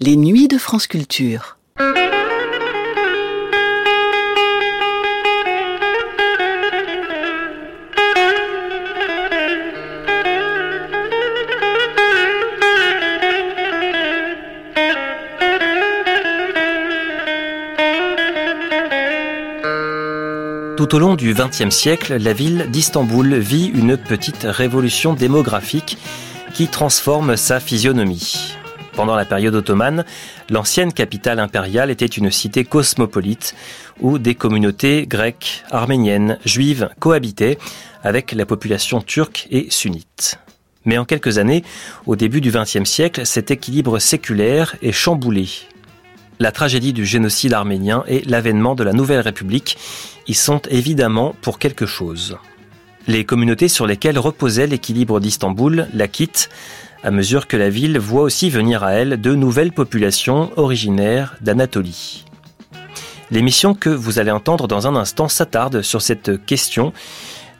Les nuits de France Culture. Tout au long du XXe siècle, la ville d'Istanbul vit une petite révolution démographique qui transforme sa physionomie. Pendant la période ottomane, l'ancienne capitale impériale était une cité cosmopolite où des communautés grecques, arméniennes, juives cohabitaient avec la population turque et sunnite. Mais en quelques années, au début du XXe siècle, cet équilibre séculaire est chamboulé. La tragédie du génocide arménien et l'avènement de la Nouvelle République y sont évidemment pour quelque chose. Les communautés sur lesquelles reposait l'équilibre d'Istanbul la quittent à mesure que la ville voit aussi venir à elle de nouvelles populations originaires d'Anatolie. L'émission que vous allez entendre dans un instant s'attarde sur cette question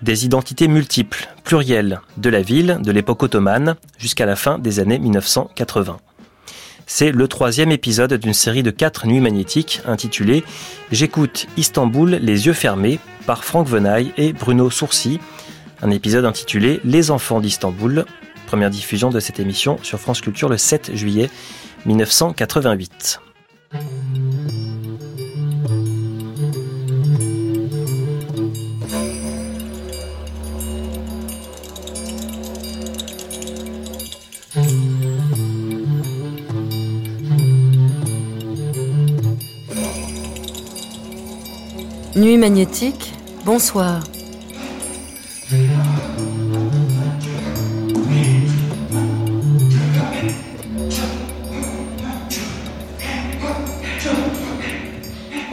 des identités multiples, plurielles, de la ville de l'époque ottomane jusqu'à la fin des années 1980. C'est le troisième épisode d'une série de quatre nuits magnétiques intitulée J'écoute Istanbul les yeux fermés par Franck Venaille et Bruno Sourcy. Un épisode intitulé Les enfants d'Istanbul. Première diffusion de cette émission sur France Culture le 7 juillet 1988. Nuit magnétique, bonsoir.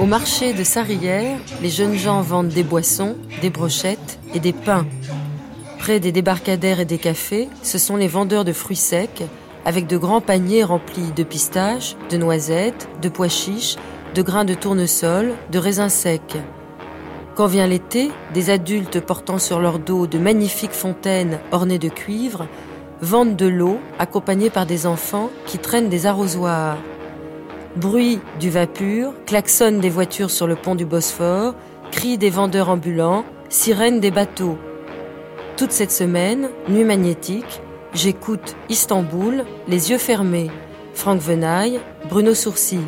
Au marché de Sarrière, les jeunes gens vendent des boissons, des brochettes et des pains. Près des débarcadères et des cafés, ce sont les vendeurs de fruits secs, avec de grands paniers remplis de pistaches, de noisettes, de pois chiches, de grains de tournesol, de raisins secs. Quand vient l'été, des adultes portant sur leur dos de magnifiques fontaines ornées de cuivre vendent de l'eau accompagnés par des enfants qui traînent des arrosoirs. Bruit du vapeur, klaxon des voitures sur le pont du Bosphore, cris des vendeurs ambulants, sirènes des bateaux. Toute cette semaine, nuit magnétique, j'écoute Istanbul, les yeux fermés, Franck Venaille, Bruno Sourcy.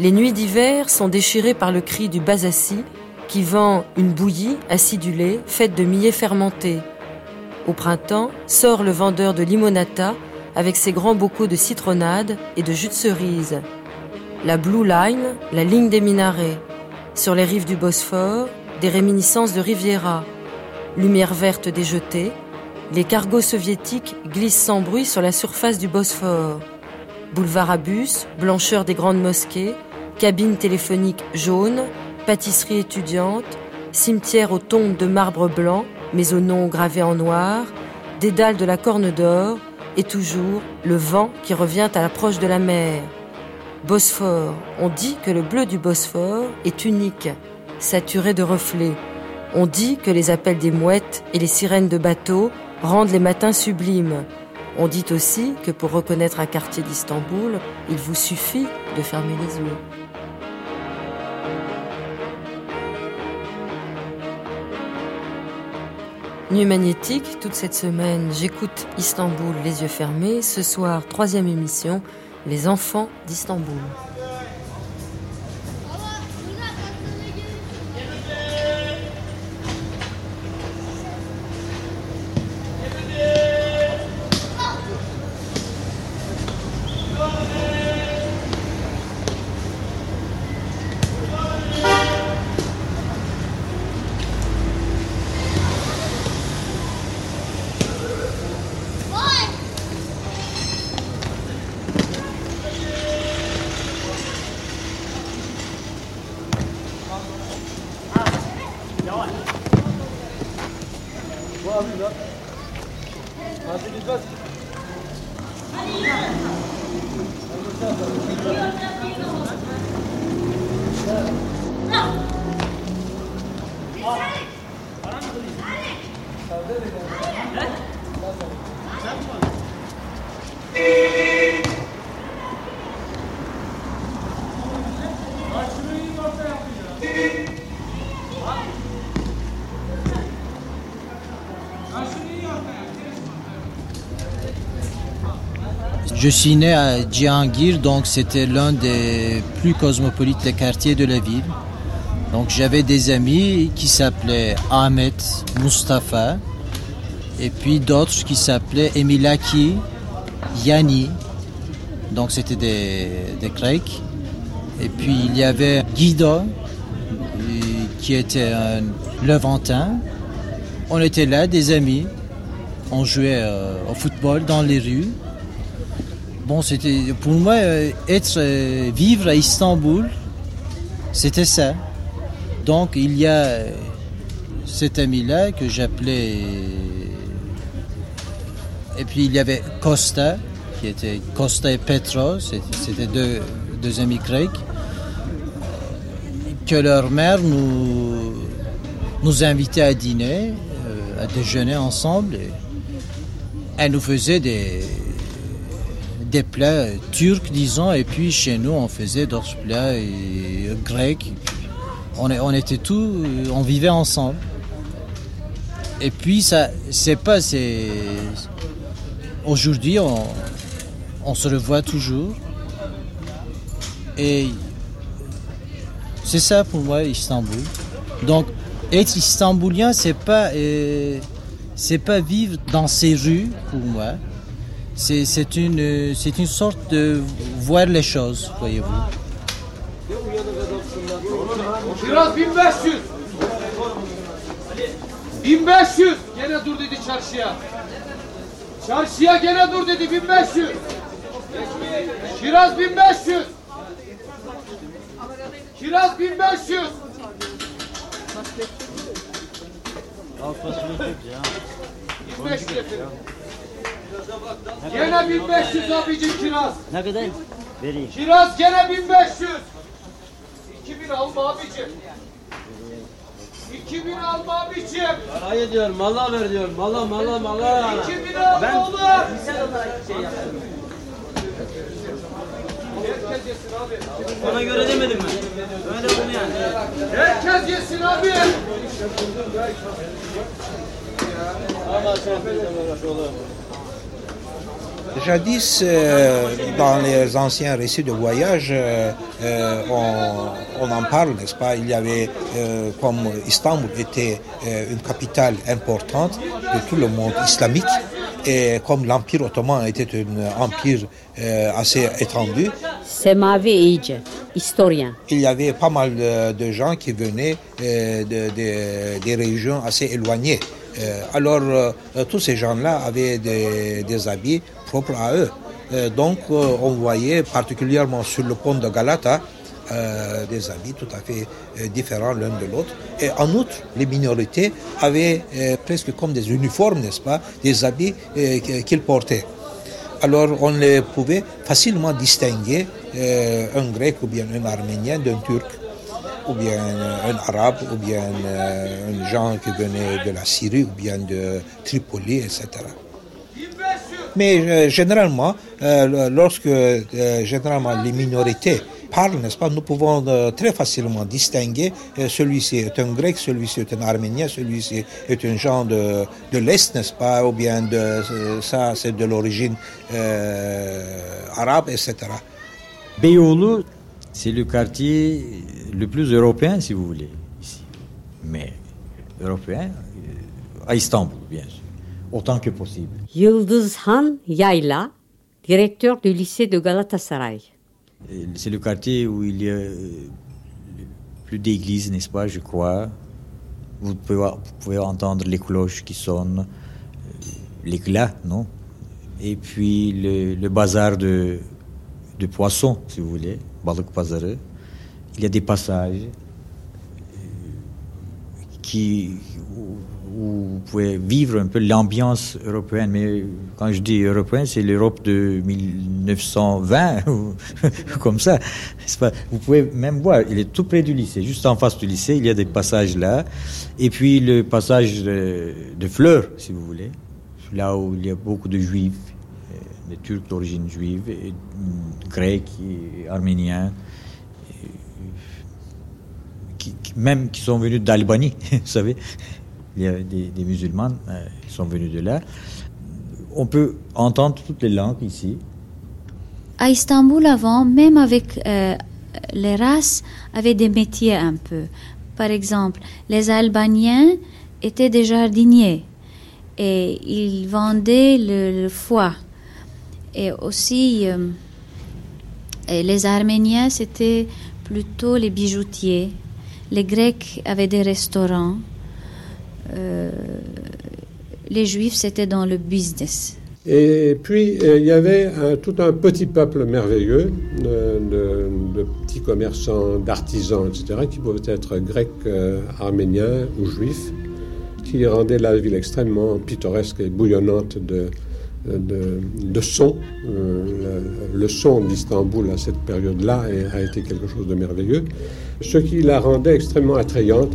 Les nuits d'hiver sont déchirées par le cri du Bazassi qui vend une bouillie acidulée faite de millets fermentés. Au printemps, sort le vendeur de limonata avec ses grands bocaux de citronnade et de jus de cerise. La Blue Line, la ligne des minarets. Sur les rives du Bosphore, des réminiscences de Riviera. Lumière verte des jetées, les cargos soviétiques glissent sans bruit sur la surface du Bosphore. Boulevard à bus, blancheur des grandes mosquées, cabine téléphonique jaune, pâtisserie étudiante, cimetière aux tombes de marbre blanc, mais aux noms gravés en noir, dédale de la Corne d'Or, et toujours le vent qui revient à l'approche de la mer. Bosphore, on dit que le bleu du Bosphore est unique, saturé de reflets. On dit que les appels des mouettes et les sirènes de bateaux rendent les matins sublimes. On dit aussi que pour reconnaître un quartier d'Istanbul, il vous suffit de fermer les yeux. Nuit magnétique, toute cette semaine, j'écoute Istanbul les yeux fermés. Ce soir, troisième émission, les enfants d'Istanbul. Je suis né à Djihangir, donc c'était l'un des plus cosmopolites quartiers de la ville. Donc j'avais des amis qui s'appelaient Ahmed, Mustafa, et puis d'autres qui s'appelaient Emilaki, Yanni. Donc c'était des, des Grecs. Et puis il y avait Guido, qui était un Levantin. On était là, des amis. On jouait euh, au football dans les rues. Bon, c'était pour moi euh, être euh, vivre à Istanbul, c'était ça. Donc il y a cet ami-là que j'appelais. Et puis il y avait Costa, qui était Costa et Petros, c'était deux, deux amis grecs que leur mère nous, nous invitait à dîner, euh, à déjeuner ensemble. elle nous faisait des, des plats turcs, disons, et puis chez nous, on faisait d'autres plats grecs. On, on était tous, on vivait ensemble. Et puis, ça, c'est pas, c'est. Aujourd'hui, on, se revoit toujours. Et c'est ça pour moi Istanbul. Donc être istanbulien, c'est pas euh, c'est pas vivre dans ces rues pour moi. C'est une c'est une sorte de voir les choses, voyez-vous. Biraz 1500. 1500. Gene dur dedi çarşıya. Çarşıya gene dur dedi 1500. Kiraz 1500. Kiraz 1500. Gene 1500 abicim kiraz. Ne kadar? Vereyim. Kiraz gene 1500. 2000 alma abicim. 2000 alma abicim. Parayı diyor, mala ver diyor. Mala, mala, mala. 2000 alma Ben- oğlum. Sen olarak şey yaptım. Herkes yesin abi. Ona göre demedim mi? Öyle oldu yani. Herkes yesin abi. Ama sen bir uğraş oğlum. Jadis, euh, dans les anciens récits de voyage, euh, euh, on, on en parle, n'est-ce pas? Il y avait, comme Istanbul était une capitale importante de tout le monde islamique, et comme l'Empire ottoman était un empire assez étendu, Semavi iyice, historien. il y avait pas mal de, gens qui venaient euh, de- de- des régions assez éloignées. Euh, alors, euh, tous ces gens-là avaient des, habits propres à eux. Euh, donc, on voyait particulièrement sur le pont de Galata des habits tout à fait différents l'un de l'autre. Et en outre, les minorités avaient presque comme des uniformes, n'est-ce pas, des habits qu'ils portaient. Alors on les pouvait facilement distinguer un grec ou bien un arménien d'un turc, ou bien un arabe, ou bien euh, un gens qui venait de la Syrie, ou bien de Tripoli, etc. Mais euh, généralement, euh, lorsque généralement les minorités parlent, n'est-ce pas, nous pouvons très facilement distinguer celui-ci est un grec, celui-ci est un arménien, celui-ci est un genre de, de l'Est, n'est-ce pas, ou bien de ça c'est de l'origine arabe, etc. Beyoğlu, c'est le quartier le plus européen, si vous voulez, ici. Mais européen, euh, à Istanbul, bien sûr, autant que possible. Yıldızhan Yayla, directeur du lycée de Galatasaray. Et C'est le quartier où il y a euh, plus d'églises, n'est-ce pas, je crois. Vous pouvez, vous pouvez entendre les cloches qui sonnent, euh, l'éclat, non? Et puis le, le bazar de, de poissons, si vous voulez, balık pazarı. Il y a des passages euh, qui, où, vous pouvez vivre un peu l'ambiance européenne. Mais quand je dis européen, c'est l'Europe de 1920, ou comme ça. vous pouvez même voir, il est tout près du lycée, juste en face du lycée, il y a des passages là. Et puis le passage de, Fleurs, si vous voulez, là où il y a beaucoup de juifs, des Turcs d'origine juive, et, mm, grecs, et arméniens même qui sont venus d'Albanie, vous savez. Il y a des, des musulmans euh, qui sont venus de là. On peut entendre toutes les langues ici. à Istanbul avant, même avec euh, les races, avaient des métiers un peu. Par exemple, les Albaniens étaient des jardiniers et ils vendaient le, foie. Et aussi, euh, les Arméniens, c'était plutôt les bijoutiers. Les Grecs avaient des restaurants. Euh, les Juifs, c'était dans le business. Et puis, euh, il y avait tout un petit peuple merveilleux de, petits commerçants, d'artisans, etc., qui pouvaient être grecs, arméniens ou juifs, qui rendaient la ville extrêmement pittoresque et bouillonnante de, de, son. Euh, le, son d'Istanbul à cette période-là a été quelque chose de merveilleux, ce qui la rendait extrêmement attrayante.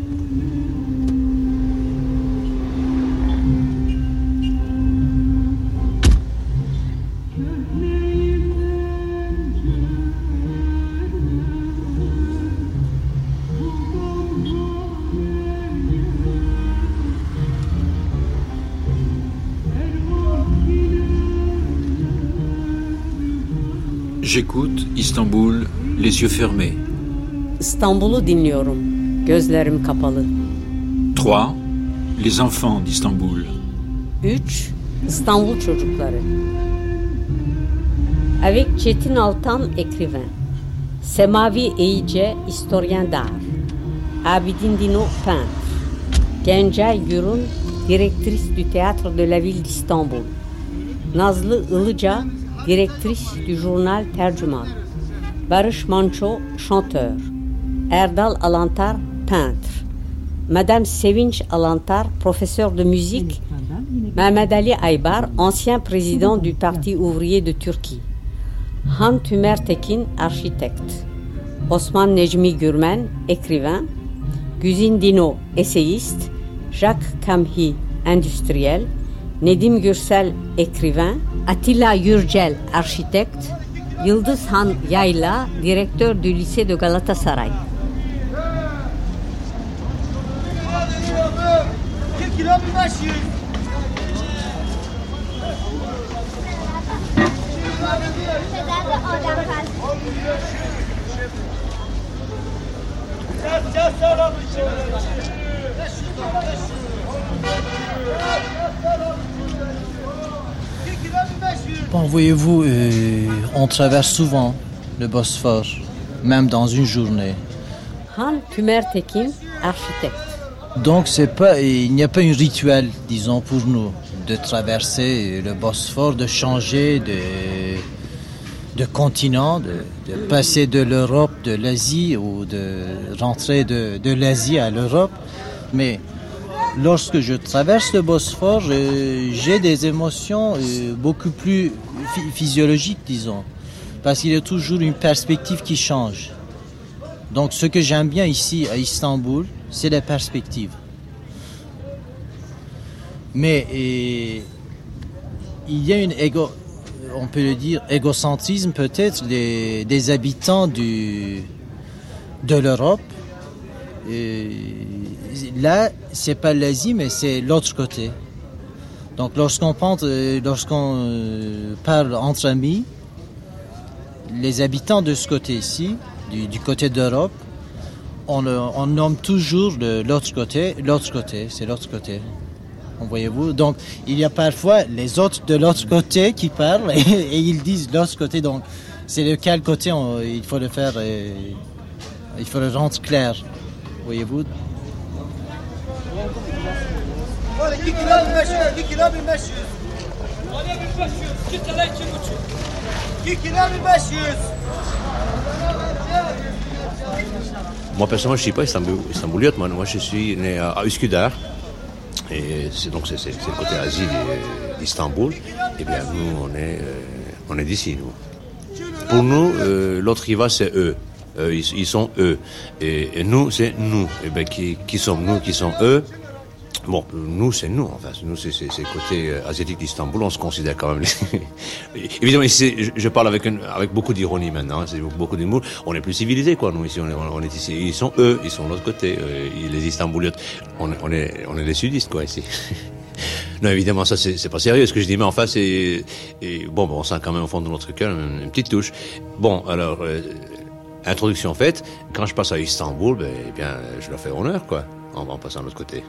J'écoute Istanbul les yeux fermés. İstanbul'u dinliyorum. Gözlerim kapalı. 3. Les enfants d'Istanbul. 3. İstanbul çocukları. Avec Çetin Altan écrivain. Semavi Eyice historien d'art. Abidin Dino peintre. Gencay Gürün directrice du théâtre de la ville d'Istanbul. Nazlı Ilıca directrice du journal Tercüman. Barış Manço, chanteur. Erdal Alantar, peintre. Madame Sevinç Alantar, professeur de musique. Mehmet Ali Aybar, ancien président du Parti ouvrier de Turquie. Han Tümer Tekin, architecte. Osman Necmi Gürmen, écrivain. Güzin Dino, essayiste. Jacques Kamhi, industriel. Nedim Gürsel, écrivain. Attila Yurgel, architecte, Yıldız Han Yayla, directeur du lycée de Galatasaray. Bon, voyez-vous, euh, on traverse souvent le Bosphore, même dans une journée. Han Tekin, architecte. Donc c'est pas, il n'y a pas un rituel, disons, pour nous, de traverser le Bosphore, de changer de, de continent, de, passer de l'Europe, de l'Asie, ou de rentrer de, de l'Asie à l'Europe. Mais lorsque je traverse le Bosphore, j'ai des émotions euh, beaucoup plus physiologiques, disons, parce qu'il y a toujours une perspective qui change. Donc ce que j'aime bien ici à Istanbul, c'est la perspective. Mais il y a une égo, on peut le dire, égocentrisme peut-être des, habitants de l'Europe là, c'est pas l'Asie, mais c'est l'autre côté. Donc lorsqu'on euh, euh, parle entre amis, les habitants de ce côté-ci, du, côté d'Europe, on, on, nomme toujours l'autre côté, l'autre côté, c'est l'autre côté. Voyez-vous Donc il y a parfois les autres de l'autre côté qui parlent et, ils disent l'autre côté. Donc c'est lequel côté il faut le faire, euh, il faut le rendre clair. Voyez-vous? Moi personnellement je ne suis pas Istanbuliote, moi, moi je suis né à Üsküdar. Et c'est donc c'est le côté Asie d'Istanbul. Et eh bien nous on est euh, on est d'ici nous. Pour nous euh, l'autre qui va c'est eux. Euh, ils, sont eux. Et, nous, c'est nous. Et ben, qui, qui sommes nous, qui sont eux? Bon, nous, c'est nous, enfin, nous, c'est côté euh, asiatique d'Istanbul, on se considère quand même. Évidemment, ici, je, parle avec, avec beaucoup d'ironie maintenant, hein, c'est beaucoup d'humour. On est plus civilisés, quoi, nous, ici, on est, ici. Ils sont eux, ils sont de l'autre côté, euh, les Istanbuliotes. On, est, on est les sudistes, quoi, ici. Non, évidemment, ça, c'est pas sérieux ce que je dis, mais enfin, c'est. Bon, bon, on sent quand même au fond de notre cœur une, petite touche. Bon, alors, euh, introduction faite, quand je passe à Istanbul, ben, eh bien, je leur fais honneur, quoi, en, en passant de l'autre côté.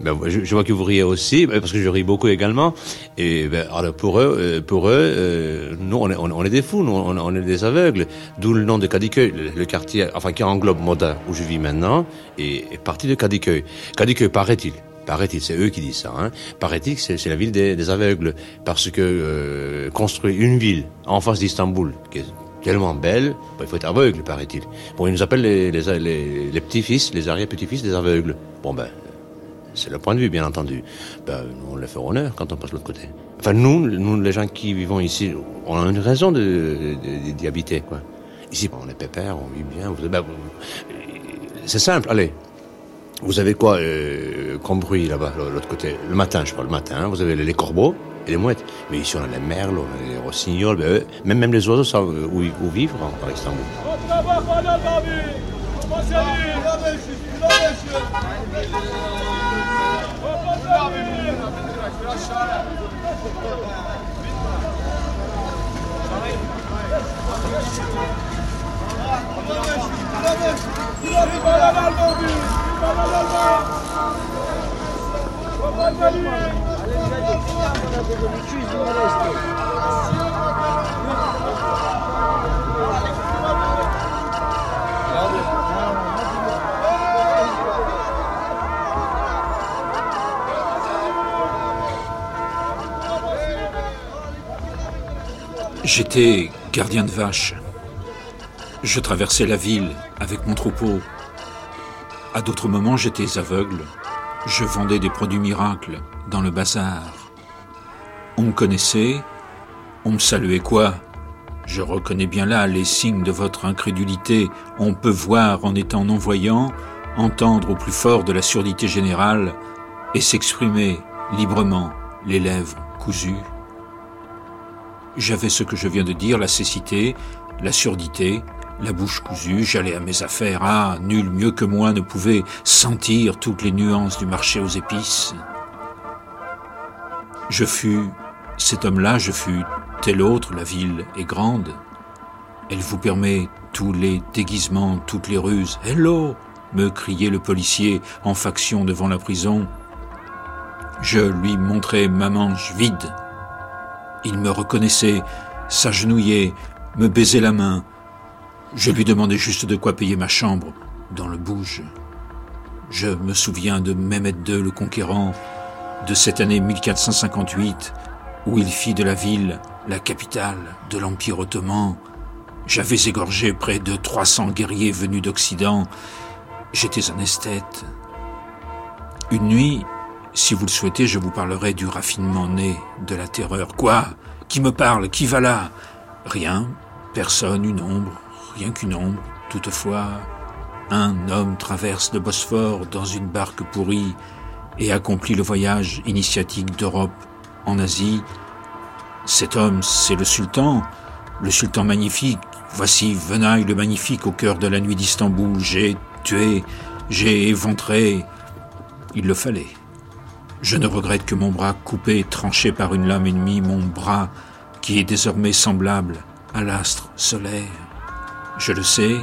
Ben, je, vois que vous riez aussi, ben, parce que je ris beaucoup également. Et ben, alors pour eux, euh, pour eux, euh, nous, on est, on, est des fous, nous, on, est des aveugles. D'où le nom de Kadikeuil, le, quartier, enfin qui englobe Moda, où je vis maintenant, et, et partie de Kadikeuil. Kadikeuil, paraît-il, paraît-il, c'est eux qui disent ça, hein, paraît-il c'est la ville des, aveugles, parce que euh, construire une ville en face d'Istanbul, qui est tellement belle, ben, il faut être aveugle, paraît-il. Bon, ils nous appellent les, les, les, les petits-fils, les arrière-petits-fils des aveugles. Bon ben, c'est le point de vue, bien entendu. Ben, nous, on les fait honneur quand on passe de l'autre côté. Enfin, nous, nous, les gens qui vivons ici, on a une raison d'y de, habiter, quoi. Ici, on est pépère, on vit bien. Ben, c'est simple, allez. Vous avez quoi euh, comme bruit là-bas, l'autre côté Le matin, je parle le matin, hein, vous avez les corbeaux et les mouettes. Mais ici, on a les merles, on a les rossignols, ben, même, même les oiseaux savent où, où vivre hein, par Istanbul. Allez, les gars, des clients, on a des habitudes, ils vont rester. J'étais gardien de vaches. Je traversais la ville avec mon troupeau. À d'autres moments, j'étais aveugle. Je vendais des produits miracles dans le bazar. On me connaissait, on me saluait quoi? Je reconnais bien là les signes de votre incrédulité. On peut voir en étant non-voyant, entendre au plus fort de la surdité générale et s'exprimer librement, les lèvres cousues. J'avais ce que je viens de dire, la cécité, la surdité, la bouche cousue, j'allais à mes affaires. Ah, nul mieux que moi ne pouvait sentir toutes les nuances du marché aux épices. Je fus cet homme-là, je fus tel autre, la ville est grande. Elle vous permet tous les déguisements, toutes les ruses. Hello me criait le policier en faction devant la prison. Je lui montrais ma manche vide. Il me reconnaissait, s'agenouillait, me baisait la main. Je lui demandais juste de quoi payer ma chambre dans le bouge. Je me souviens de Mehmet II le Conquérant, de cette année 1458, où il fit de la ville la capitale de l'Empire ottoman. J'avais égorgé près de 300 guerriers venus d'Occident. J'étais un esthète. Une nuit, si vous le souhaitez, je vous parlerai du raffinement né de la terreur. Quoi? Qui me parle? Qui va là? Rien, personne, une ombre, rien qu'une ombre. Toutefois, un homme traverse le Bosphore dans une barque pourrie et accomplit le voyage initiatique d'Europe en Asie. Cet homme, c'est le sultan, le sultan magnifique. Voici Venaille le magnifique au cœur de la nuit d'Istanbul. J'ai tué, j'ai éventré. Il le fallait. Je ne regrette que mon bras coupé, tranché par une lame ennemie, mon bras qui est désormais semblable à l'astre solaire. Je le sais,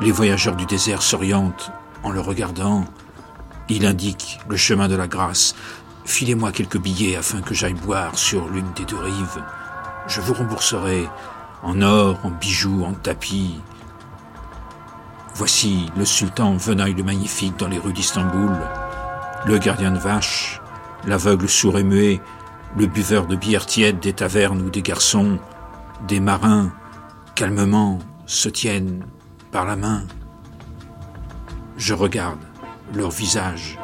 les voyageurs du désert s'orientent en le regardant. Il indique le chemin de la grâce. Filez-moi quelques billets afin que j'aille boire sur l'une des deux rives. Je vous rembourserai en or, en bijoux, en tapis. Voici le sultan Venaille le Magnifique dans les rues d'Istanbul le gardien de vache, l'aveugle sourd et muet, le buveur de bière tiède des tavernes ou des garçons, des marins, calmement se tiennent par la main. Je regarde leur visage.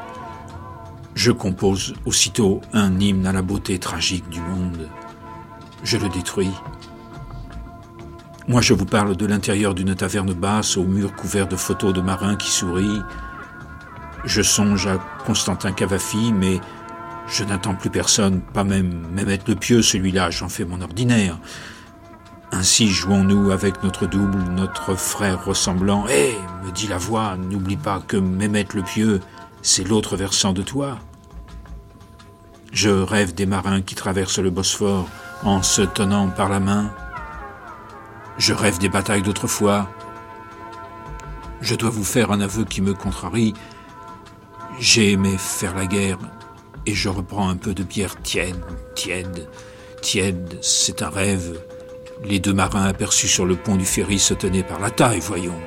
Je compose aussitôt un hymne à la beauté tragique du monde. Je le détruis. Moi, je vous parle de l'intérieur d'une taverne basse aux murs couverts de photos de marins qui sourient, je songe à Constantin Cavafi, mais je n'attends plus personne, pas même Mehmet le Pieux, celui-là, j'en fais mon ordinaire. Ainsi jouons-nous avec notre double, notre frère ressemblant. Hé, me dit la voix, n'oublie pas que Mehmet le Pieux, c'est l'autre versant de toi. Je rêve des marins qui traversent le Bosphore en se tenant par la main. Je rêve des batailles d'autrefois. Je dois vous faire un aveu qui me contrarie. J'ai aimé faire la guerre et je reprends un peu de bière tiède, tiède, tiède. C'est un rêve. Les deux marins aperçus sur le pont du ferry se tenaient par la taille, voyons.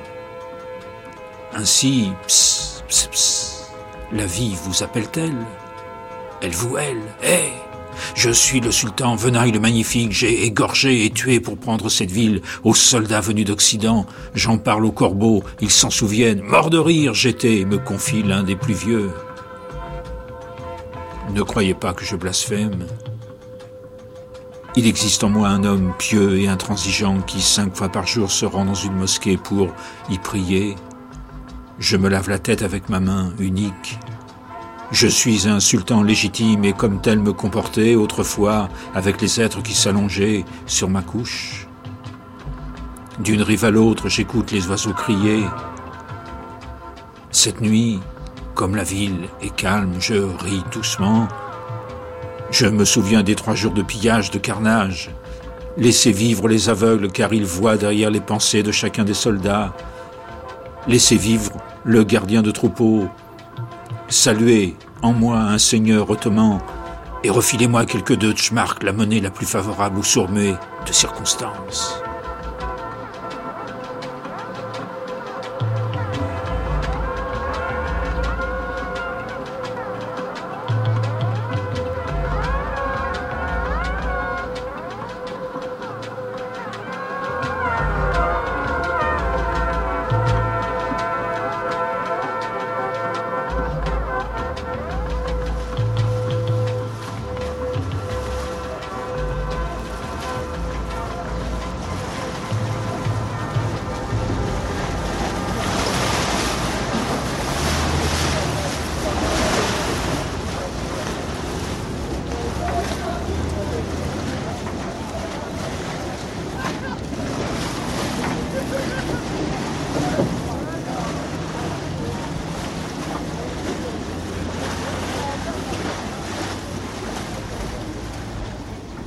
Ainsi, pss, pss, pss, la vie vous appelle-t-elle? Elle vous elle Eh Je suis le sultan Venaille le Magnifique, j'ai égorgé et tué pour prendre cette ville aux soldats venus d'Occident. J'en parle aux corbeaux, ils s'en souviennent. Mort de rire, j'étais, me confie l'un des plus vieux. Ne croyez pas que je blasphème. Il existe en moi un homme pieux et intransigeant qui cinq fois par jour se rend dans une mosquée pour y prier. Je me lave la tête avec ma main unique. Je suis un sultan légitime et comme tel me comportais autrefois avec les êtres qui s'allongeaient sur ma couche. D'une rive à l'autre, j'écoute les oiseaux crier. Cette nuit, comme la ville est calme, je ris doucement je me souviens des trois jours de pillage, de carnage. Laissez vivre les aveugles car ils voient derrière les pensées de chacun des soldats. Laissez vivre le gardien de troupeau. Saluez en moi un seigneur ottoman et refilez-moi quelques Deutschmark, la monnaie la plus favorable aux sourmets de circonstances.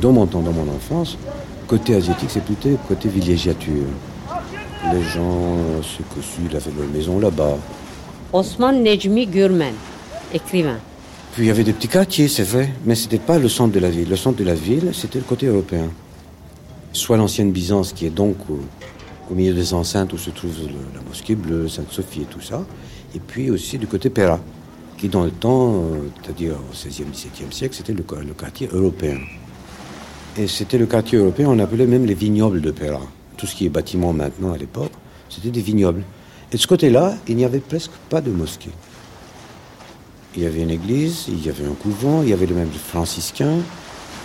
Dans mon temps, dans mon enfance, côté asiatique, c'est plutôt côté villégiature. Les gens se cossu, ils avaient leur maison là-bas. Osman Necmi Gürmen, écrivain. Puis il y avait des petits quartiers, c'est vrai, mais ce n'était pas le centre de la ville. Le centre de la ville, c'était le côté européen. Soit l'ancienne Byzance, qui est donc au, au milieu des enceintes où se trouve le- la mosquée bleue, Sainte-Sophie et tout ça, et puis aussi du côté Pera, qui dans le temps, euh, c'est-à-dire au XVIe, XVIIe siècle, c'était le, le quartier européen. Et c'était le quartier européen, on appelait même les vignobles de Pera. Tout ce qui est bâtiment maintenant à l'époque, c'était des vignobles. Et de ce côté-là, il n'y avait presque pas de mosquée. Il y avait une église, il y avait un couvent, il y avait le même franciscain,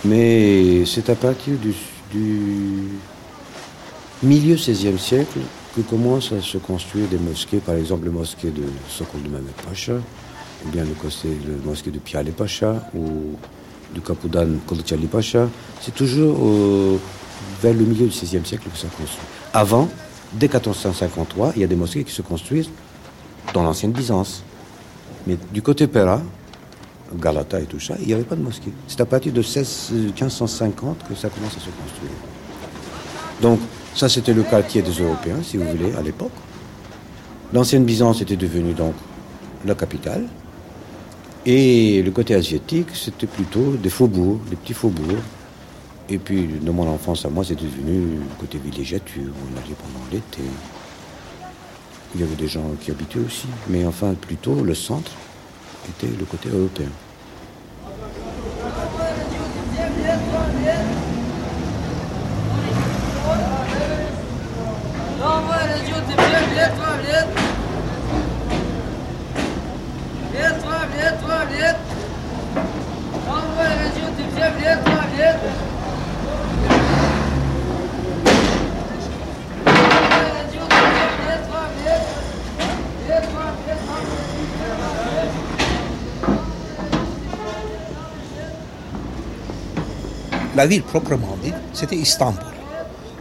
mais c'est à partir du, milieu XVIe siècle que commencent à se construire des mosquées, par exemple la mosquée de Sokol de Mehmet Pacha, ou bien le, le mosquée de Piale Pacha, ou du Kapoudan Kılıçali Pacha. C'est toujours euh, vers le milieu du XVIe siècle que ça construit. Avant, dès 1453, il y a des mosquées qui se construisent dans l'ancienne Byzance. Mais du côté Pera, Galata et tout ça, il n'y avait pas de mosquée. C'est à partir de 16, euh, 1550 que ça commence à se construire. Donc, ça, c'était le quartier des Européens, si vous voulez, à l'époque. L'ancienne Byzance était devenue donc la capitale. Et le côté asiatique, c'était plutôt des faubourgs, des petits faubourgs. Et puis, dans mon enfance à moi, c'était devenu le côté villégiature, où on allait pendant l'été. Il y avait des gens qui habitaient aussi. Mais enfin, plutôt, le centre était le côté européen. La ville proprement dite, c'était Istanbul.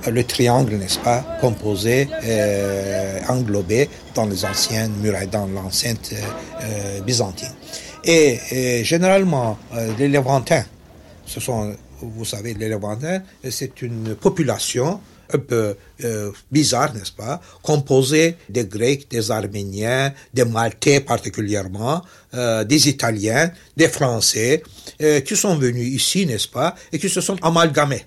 Euh, Le triangle, n'est-ce pas, composé, euh, englobé dans les anciennes murailles, dans l'enceinte euh, byzantine. Et, généralement, les Levantins, ce sont, vous savez, les Levantins, c'est une population un peu euh, bizarre, n'est-ce pas, composée des Grecs, des Arméniens, des Maltais particulièrement, euh, des Italiens, des Français, euh, qui sont venus ici, n'est-ce pas, et qui se sont amalgamés.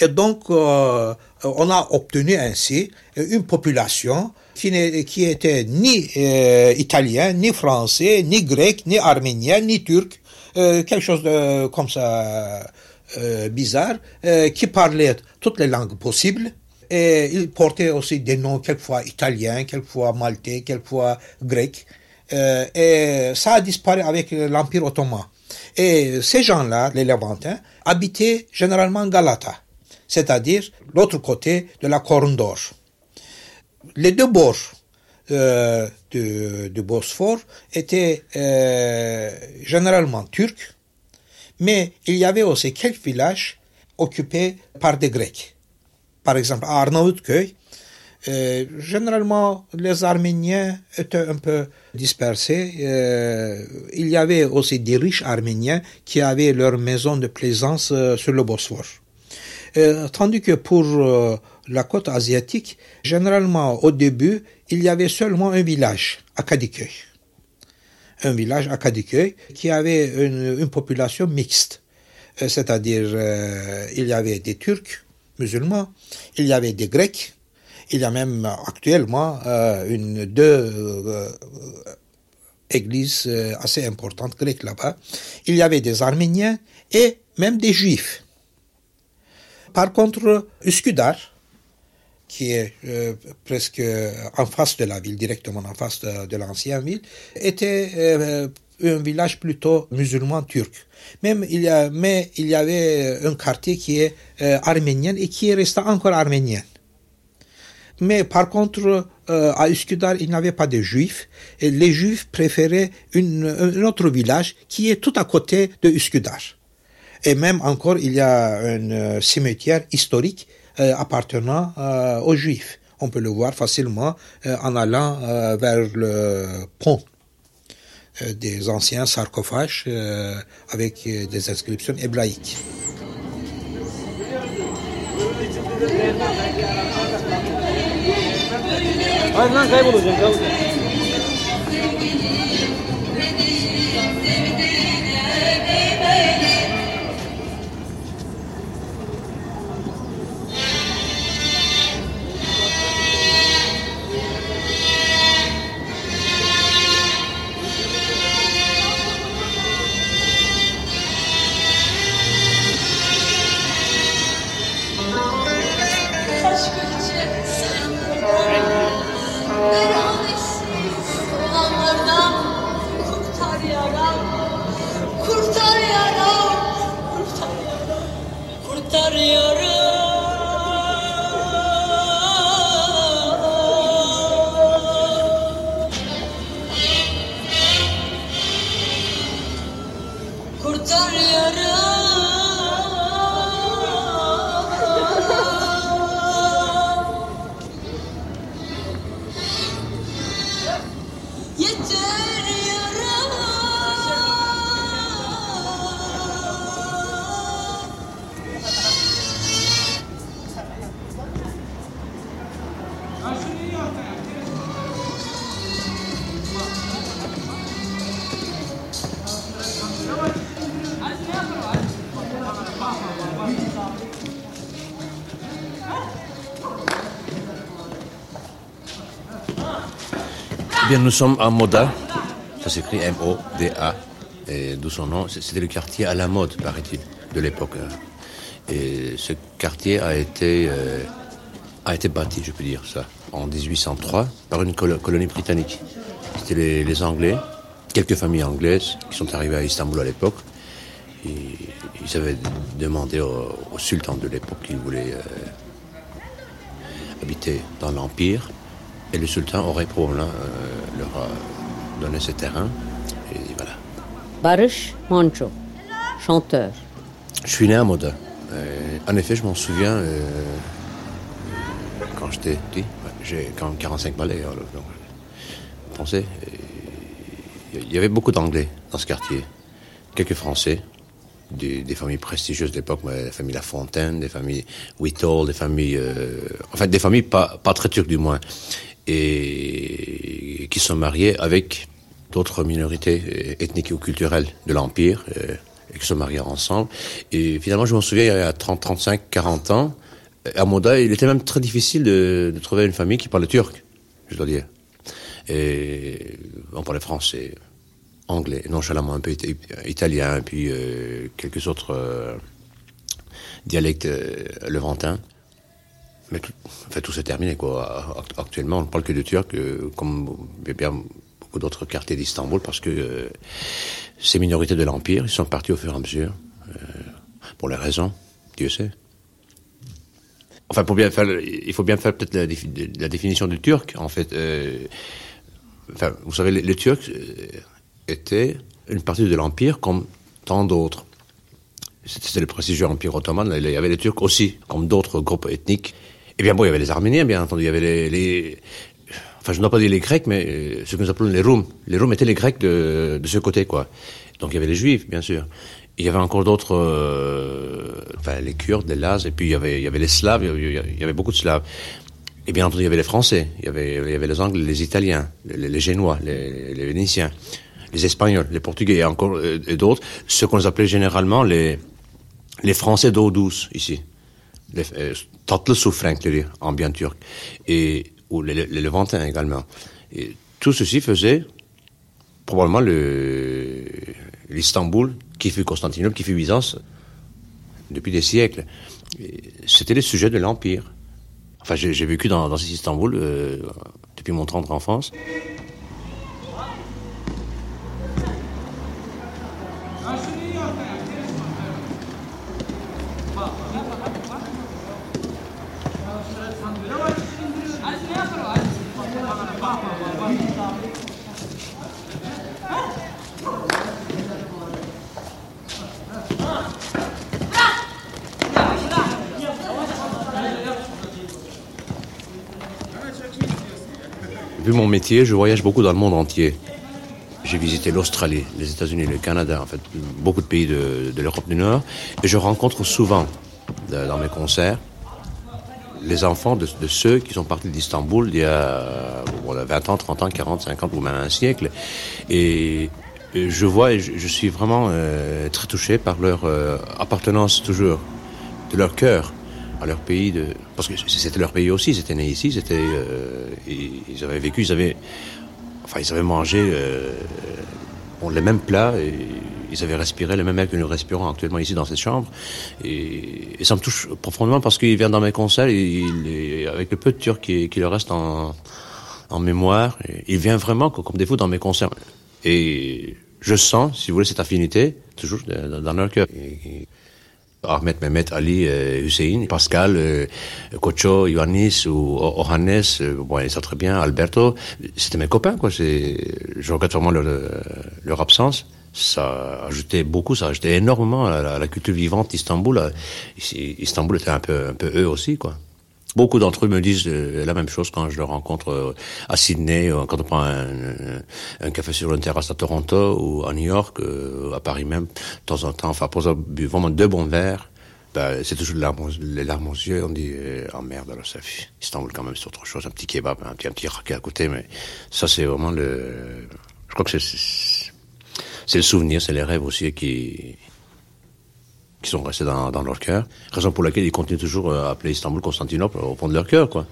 Et donc, euh, on a obtenu ainsi une population qui, qui était ni euh, italien, ni français, ni grec, ni arménien, ni turc, euh, quelque chose de, comme ça euh, bizarre, euh, qui parlait toutes les langues possibles. Et il portait aussi des noms quelquefois italiens, quelquefois maltais, quelquefois grecs. Euh, et ça a disparu avec l'Empire ottoman. Et ces gens-là, les Levantins, habitaient généralement Galata, c'est-à-dire l'autre côté de la Corne d'Or. Les deux bords du, du Bosphore étaient généralement turcs, mais il y avait aussi quelques villages occupés par des Grecs. Par exemple, à Arnavutköy, euh, généralement, les Arméniens étaient un peu dispersés. Euh, il y avait aussi des riches Arméniens qui avaient leur maison de plaisance euh, sur le Bosphore. Euh, tandis que pour la côte asiatique, généralement, au début, il y avait seulement un village, à. Un village à qui avait une, population mixte. Euh, C'est-à-dire, euh, il y avait des Turcs musulmans, il y avait des Grecs, il y a même actuellement euh, une, deux églises assez importantes grecques là-bas. Il y avait des Arméniens et même des Juifs. Par contre, Üsküdar, qui est euh, presque en face de la ville, directement en face de, l'ancienne ville, était euh, un village plutôt musulman turc. Même il y a, mais il y avait un quartier qui est euh, arménien et qui est resté encore arménien. Mais par contre, euh, à Üsküdar, il n'y avait pas de juifs. Les juifs préféraient une, un autre village qui est tout à côté de Üsküdar. Et même encore, il y a un euh, cimetière historique euh, appartenant euh, aux juifs. On peut le voir facilement euh, en allant euh, vers le pont euh, des anciens sarcophages euh, avec euh, des inscriptions hébraïques. Nous sommes à Moda. Ça s'écrit M-O-D-A. Et d'où son nom. C'était le quartier à la mode, paraît-il, de l'époque. hein. Et ce quartier a été, euh, a été bâti, je peux dire ça, en 1803 par une colo- colonie britannique. C'était les, Anglais, quelques familles anglaises qui sont arrivées à Istanbul à l'époque. Ils avaient demandé au, sultan de l'époque qu'il voulait euh, habiter dans l'Empire. Et le sultan aurait probablement euh, leur euh, donné ce terrain. Et voilà. Barış Manço, chanteur. Je suis né à Moda. Euh, en effet, je m'en souviens euh, quand j'étais petit. J'ai quand même 45 balais. alors, donc, vous pensez, Il y avait beaucoup d'Anglais dans ce quartier, quelques Français, des, des familles prestigieuses de l'époque, la famille La Fontaine, des familles Whittle, des familles, euh, enfin des familles pas, pas très turques du moins, et qui sont mariées avec d'autres minorités euh, ethniques ou culturelles de l'Empire, euh, et qui sont mariées ensemble. Et finalement, je m'en souviens, il y a 30, 35, 40 ans, à Moda, il était même très difficile de, de trouver une famille qui parlait turc, je dois dire. Et on parlait français, anglais, nonchalamment un peu ita- italien, puis euh, quelques autres euh, dialectes euh, levantins. Mais tout, en fait, tout s'est terminé, quoi. Act- Actuellement, on ne parle que de turc, euh, comme bien beaucoup d'autres quartiers d'Istanbul, parce que euh, ces minorités de l'Empire, ils sont partis au fur et à mesure, euh, pour les raisons, Dieu sait. Enfin, pour bien faire, il faut bien faire peut-être la, la définition du turc, en fait. enfin, vous savez, les, les Turcs étaient une partie de l'Empire comme tant d'autres. C'était le prestigieux Empire ottoman, il y avait les Turcs aussi, comme d'autres groupes ethniques. Et bien bon, il y avait les Arméniens, bien entendu, il y avait les... les- enfin, je ne dois pas dire les Grecs, mais euh, ce que nous appelons les Roums. Les Roums étaient les Grecs de, de ce côté, quoi. Donc il y avait les Juifs, bien sûr. Il y avait encore d'autres, euh, enfin, les Kurdes, les Lazes, et puis il y avait, il y avait les Slaves, il y avait, beaucoup de Slaves. Et bien entendu, il y avait les Français, il y avait, il y avait les Anglais, les Italiens, les, Génois, les, Vénitiens, les Espagnols, les Portugais et encore euh, et d'autres, ce qu'on appelait généralement les, les Français d'eau douce ici. Les, euh, tatlı su Frankleri bien turc. Et, ou les, les Levantins également. Et tout ceci faisait probablement le, l'Istanbul qui fut Constantinople, qui fut Byzance depuis des siècles. C'était le sujet de l'Empire. Enfin, j'ai vécu dans, dans cet Istanbul euh, depuis mon tendre enfance. Mon métier, je voyage beaucoup dans le monde entier. J'ai visité l'Australie, les États-Unis, le Canada, en fait, beaucoup de pays de, l'Europe du Nord. Et je rencontre souvent, de- dans mes concerts, les enfants de, ceux qui sont partis d'Istanbul il y a voilà, 20 ans, 30 ans, 40, 50 ou même un siècle. Et, je vois et je, je suis vraiment euh, très touché par leur euh, appartenance toujours, de leur cœur à leur pays. De... Parce que c'était leur pays aussi, ils étaient nés ici, c'était, euh, ils, avaient vécu, ils avaient, enfin, ils avaient mangé euh, bon, les mêmes plats et ils avaient respiré le même air que nous respirons actuellement ici dans cette chambre. Et, ça me touche profondément parce qu'ils viennent dans mes concerts, et, avec le peu de turc qui, qui leur reste en, en mémoire, il vient vraiment co- comme des fous dans mes concerts. Et je sens, si vous voulez, cette affinité, toujours dans leur cœur. Ahmed, Mehmet, Ali, euh, Hussein, Pascal, euh, Kocho, Ioannis ou O- Ohannes, euh, bon, ils savent très bien, Alberto, c'était mes copains, quoi. Je regrette vraiment leur, euh, leur absence. Ça ajoutait beaucoup, ça ajoutait énormément à la, à la culture vivante d'Istanbul. Euh, Istanbul était un peu, un peu eux aussi, quoi. Beaucoup d'entre eux me disent euh, la même chose quand je les rencontre euh, à Sydney, euh, quand on prend un, un- café sur une terrasse à Toronto ou à New York, à Paris même, de temps en temps. Enfin, pour ça, vraiment deux bons verres, ben, c'est toujours les larmes, aux- les aux yeux. On dit, euh, oh merde, alors ça Istanbul quand même, c'est autre chose, un petit kebab, un petit, un petit raquet à côté, mais ça c'est vraiment le... Je crois que c'est... C'est le souvenir, c'est les rêves aussi qui, qui sont restés dans, dans leur cœur. Raison pour laquelle ils continuent toujours euh, à appeler Istanbul Constantinople au fond de leur cœur, quoi.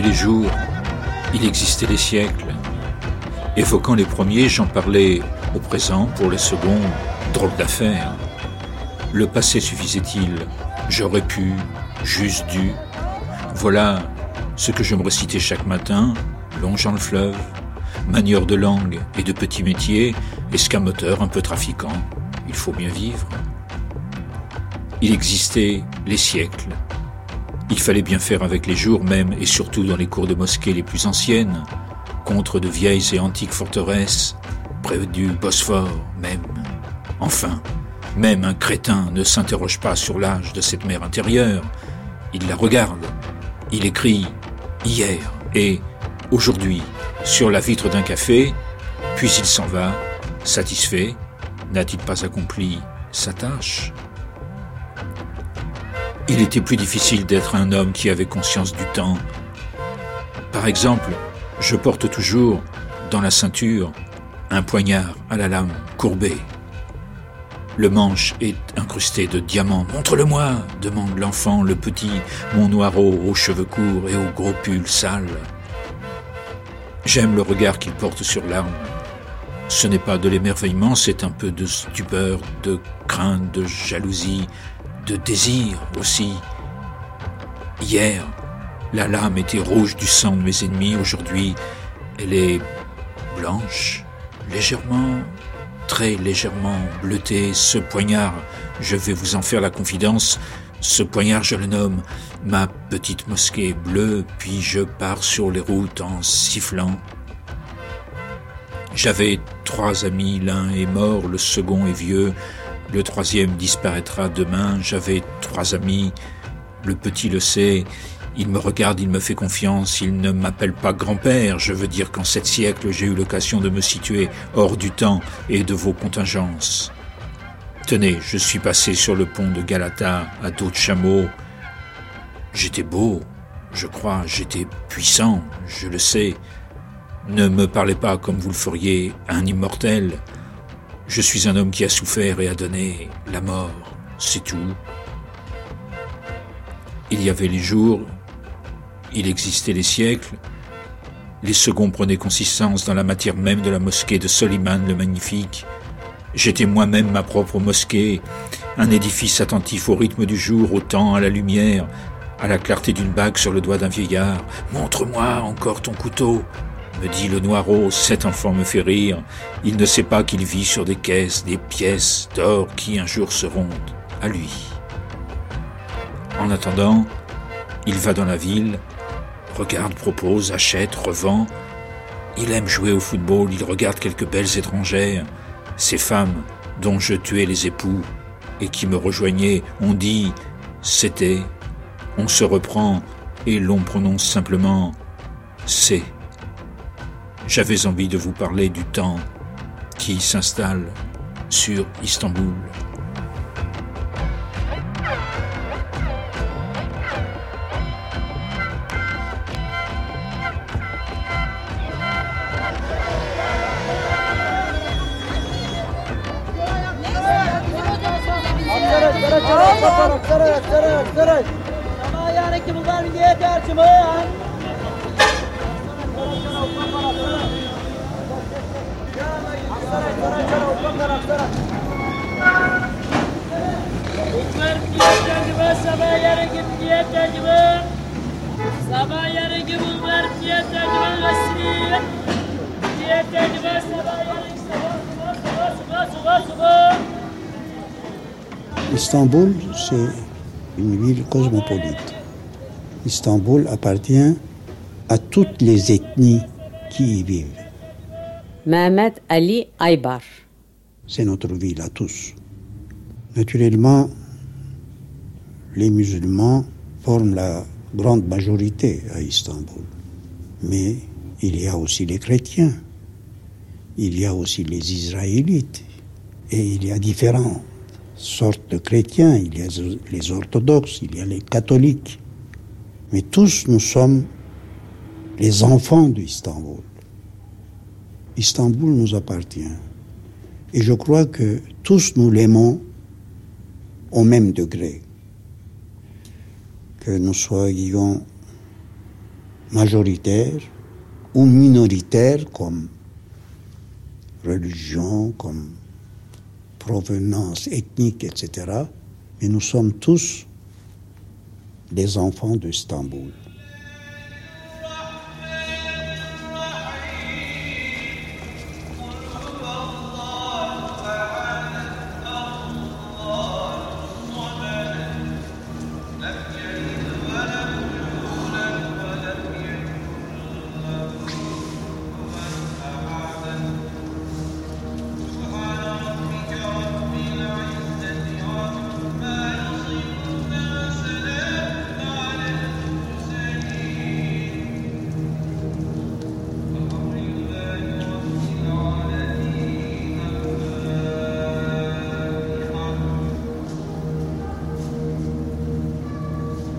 Les jours, il existait les siècles. Évoquant les premiers, j'en parlais au présent, pour les seconds, drôle d'affaire. Le passé suffisait-il? J'aurais pu, juste dû. Voilà ce que je me récitais chaque matin, longeant le fleuve, manieur de langue et de petits métiers, escamoteur un peu trafiquant. Il faut bien vivre. Il existait les siècles. Il fallait bien faire avec les jours même et surtout dans les cours de mosquées les plus anciennes, contre de vieilles et antiques forteresses, près du Bosphore même. Enfin, même un crétin ne s'interroge pas sur l'âge de cette mer intérieure. Il la regarde, il écrit hier et aujourd'hui sur la vitre d'un café, puis il s'en va, satisfait, n'a-t-il pas accompli sa tâche? Il était plus difficile d'être un homme qui avait conscience du temps. Par exemple, je porte toujours dans la ceinture un poignard à la lame courbée. Le manche est incrusté de diamants. Montre-le-moi, demande l'enfant, le petit, mon noireau aux cheveux courts et au gros pull sale. J'aime le regard qu'il porte sur l'arme. Ce n'est pas de l'émerveillement, c'est un peu de stupeur, de crainte, de jalousie, de désir aussi. Hier, la lame était rouge du sang de mes ennemis, aujourd'hui, elle est blanche, légèrement, très légèrement bleutée. Ce poignard, je vais vous en faire la confidence, ce poignard, je le nomme ma petite mosquée bleue, puis je pars sur les routes en sifflant. J'avais trois amis, l'un est mort, le second est vieux, le troisième disparaîtra demain. J'avais trois amis, le petit le sait, il me regarde, il me fait confiance, il ne m'appelle pas grand-père. Je veux dire qu'en sept siècles, j'ai eu l'occasion de me situer hors du temps et de vos contingences. Tenez, je suis passé sur le pont de Galata à dos de chameau. J'étais beau, je crois, j'étais puissant, je le sais. Ne me parlez pas comme vous le feriez à un immortel. Je suis un homme qui a souffert et a donné la mort, c'est tout. Il y avait les jours, il existait les siècles, les seconds prenaient consistance dans la matière même de la mosquée de Soliman le Magnifique. J'étais moi-même ma propre mosquée, un édifice attentif au rythme du jour, au temps, à la lumière, à la clarté d'une bague sur le doigt d'un vieillard. Montre-moi encore ton couteau, me dit le noireau, cet enfant me fait rire. Il ne sait pas qu'il vit sur des caisses, des pièces d'or qui un jour seront à lui. En attendant, il va dans la ville, regarde, propose, achète, revend. Il aime jouer au football, il regarde quelques belles étrangères. Ces femmes dont je tuais les époux et qui me rejoignaient, on dit c'était, on se reprend et l'on prononce simplement c'est. J'avais envie de vous parler du temps qui s'installe sur Istanbul. Istanbul, c'est une ville cosmopolite. Istanbul appartient à toutes les ethnies qui y vivent. Mehmet Ali Aybar. C'est notre ville à tous. Naturellement, les musulmans forment la grande majorité à Istanbul. Mais il y a aussi les chrétiens, il y a aussi les israélites, et il y a différentes sortes de chrétiens, il y a les orthodoxes, il y a les catholiques. Mais tous nous sommes les enfants d'Istanbul. Istanbul nous appartient. Et je crois que tous nous l'aimons au même degré. Que nous soyons majoritaires ou minoritaires comme religion, comme provenance ethnique, etc. Mais nous sommes tous des enfants d'Istanbul.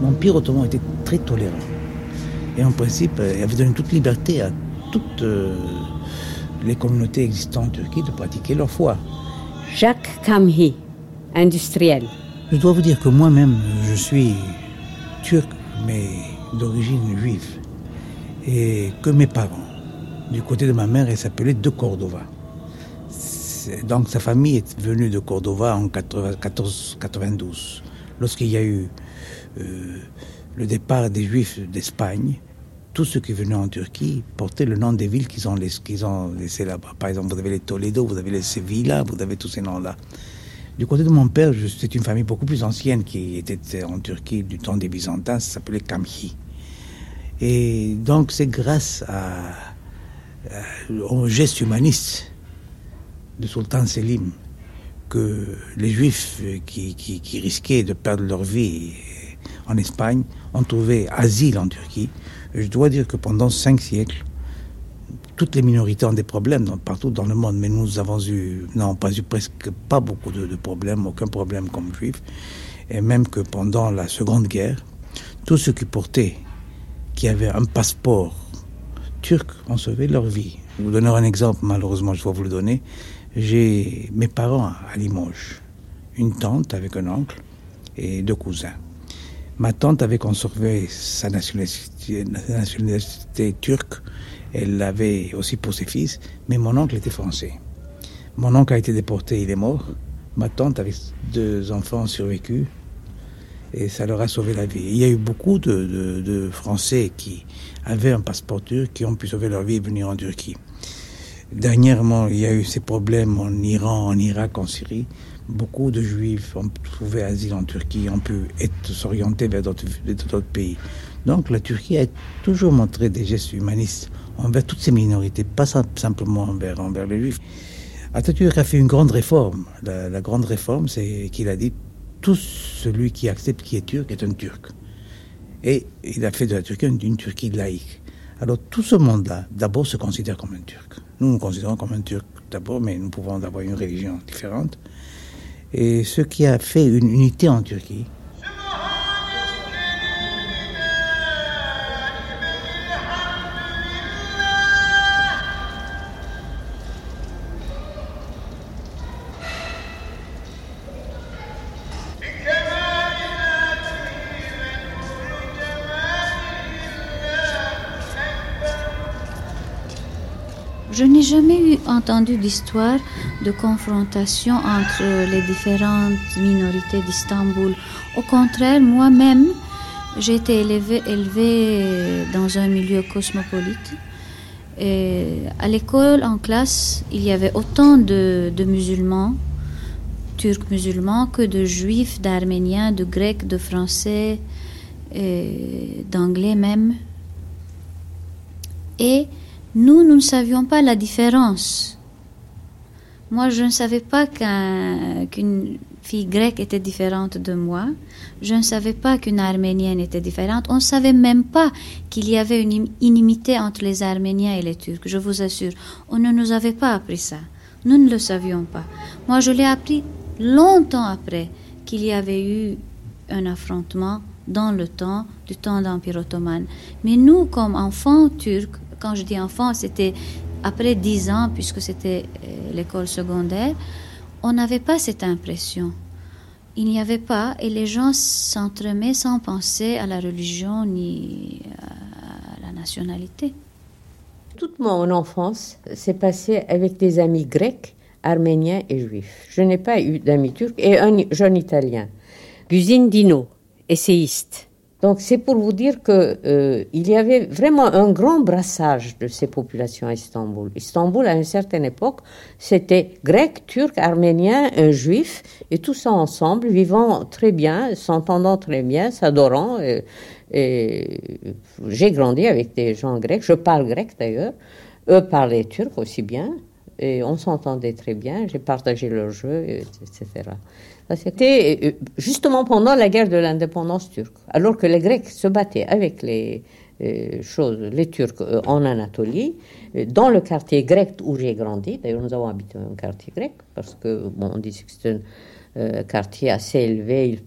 l'Empire ottoman était très tolérant. Et en principe, il avait donné toute liberté à toutes euh, les communautés existantes en Turquie de pratiquer leur foi. Jacques Kamhi, industriel. Je dois vous dire que moi-même, je suis turc, mais d'origine juive. Et que mes parents, du côté de ma mère, elle s'appelait De Cordova. Donc sa famille est venue de Cordova en 1492, lorsqu'il y a eu euh, le départ des Juifs d'Espagne. Tous ceux qui venaient en Turquie portaient le nom des villes qu'ils ont, laissées là-bas. Par exemple, vous avez les Toledo, vous avez les Sevilla, vous avez tous ces noms-là. Du côté de mon père, c'est une famille beaucoup plus ancienne qui était en Turquie du temps des Byzantins, ça s'appelait Kamhi. Et donc c'est grâce à, à- au geste humaniste de Sultan Selim que les Juifs qui, risquaient de perdre leur vie en Espagne ont trouvé asile en Turquie. Je dois dire que pendant cinq siècles, toutes les minorités ont des problèmes partout dans le monde, mais nous avons eu, non, pas eu presque pas beaucoup de, de problèmes, aucun problème comme juifs. Et même que pendant la Seconde Guerre, tous ceux qui portaient, qui avaient un passeport turc, ont sauvé leur vie. Je vous donner un exemple, malheureusement, je dois vous le donner. J'ai mes parents à Limoges, une tante avec un oncle et deux cousins. Ma tante avait conservé sa nationalité, turque. Elle l'avait aussi pour ses fils, mais mon oncle était français. Mon oncle a été déporté, il est mort. Ma tante avait deux enfants survécus et ça leur a sauvé la vie. Il y a eu beaucoup de, de- de Français qui avaient un passeport turc qui ont pu sauver leur vie et venir en Turquie. Dernièrement, il y a eu ces problèmes en Iran, en Irak, en Syrie. Beaucoup de Juifs ont trouvé asile en Turquie, ont pu s'orienter vers d'autres pays. Donc la Turquie a toujours montré des gestes humanistes envers toutes ces minorités, pas sim- simplement envers, les Juifs. Atatürk a fait une grande réforme. La, grande réforme, c'est qu'il a dit tout celui qui accepte qui est turc est un turc. Et il a fait de la Turquie une Turquie laïque. Alors tout ce monde-là, d'abord, se considère comme un turc. Nous nous considérons comme un turc d'abord, mais nous pouvons avoir une religion différente. Et ce qui a fait une unité en Turquie, jamais eu entendu d'histoire de confrontation entre les différentes minorités d'Istanbul. Au contraire, moi-même, j'ai été élevée, dans un milieu cosmopolite. À l'école, en classe, il y avait autant de, de musulmans, turcs musulmans, que de juifs, d'arméniens, de grecs, de français, d'anglais même. Et nous, nous ne savions pas la différence. Moi, je ne savais pas qu'une fille grecque était différente de moi. Je ne savais pas qu'une arménienne était différente. On ne savait même pas qu'il y avait une inimité entre les Arméniens et les Turcs, je vous assure. On ne nous avait pas appris ça. Nous ne le savions pas. Moi, je l'ai appris longtemps après qu'il y avait eu un affrontement dans le temps du temps d'Empire ottoman. Mais nous, comme enfants turcs, quand je dis enfants, c'était après dix ans, puisque c'était euh, l'école secondaire, on n'avait pas cette impression. Il n'y avait pas, et les gens s'entremaient sans penser à la religion ni à la nationalité. Toute mon enfance s'est passée avec des amis grecs, arméniens et juifs. Je n'ai pas eu d'amis turcs et un jeune italien. Gusine Dino, essayiste. Donc c'est pour vous dire que euh, il y avait vraiment un grand brassage de ces populations à Istanbul. Istanbul à une certaine époque, c'était grec, turc, arménien, un juif et tout ça ensemble, vivant très bien, s'entendant très bien, s'adorant. J'ai grandi avec des gens grecs. Je parle grec d'ailleurs. Eux parlaient turc aussi bien et on s'entendait très bien. J'ai partagé leurs jeux, etc. C'était euh, justement pendant la guerre de l'indépendance turque, alors que les Grecs se battaient avec les euh, choses, les Turcs euh, en Anatolie, dans le quartier grec où j'ai grandi. D'ailleurs, nous avons habité un quartier grec parce que bon, on dit que c'est un euh, quartier assez élevé.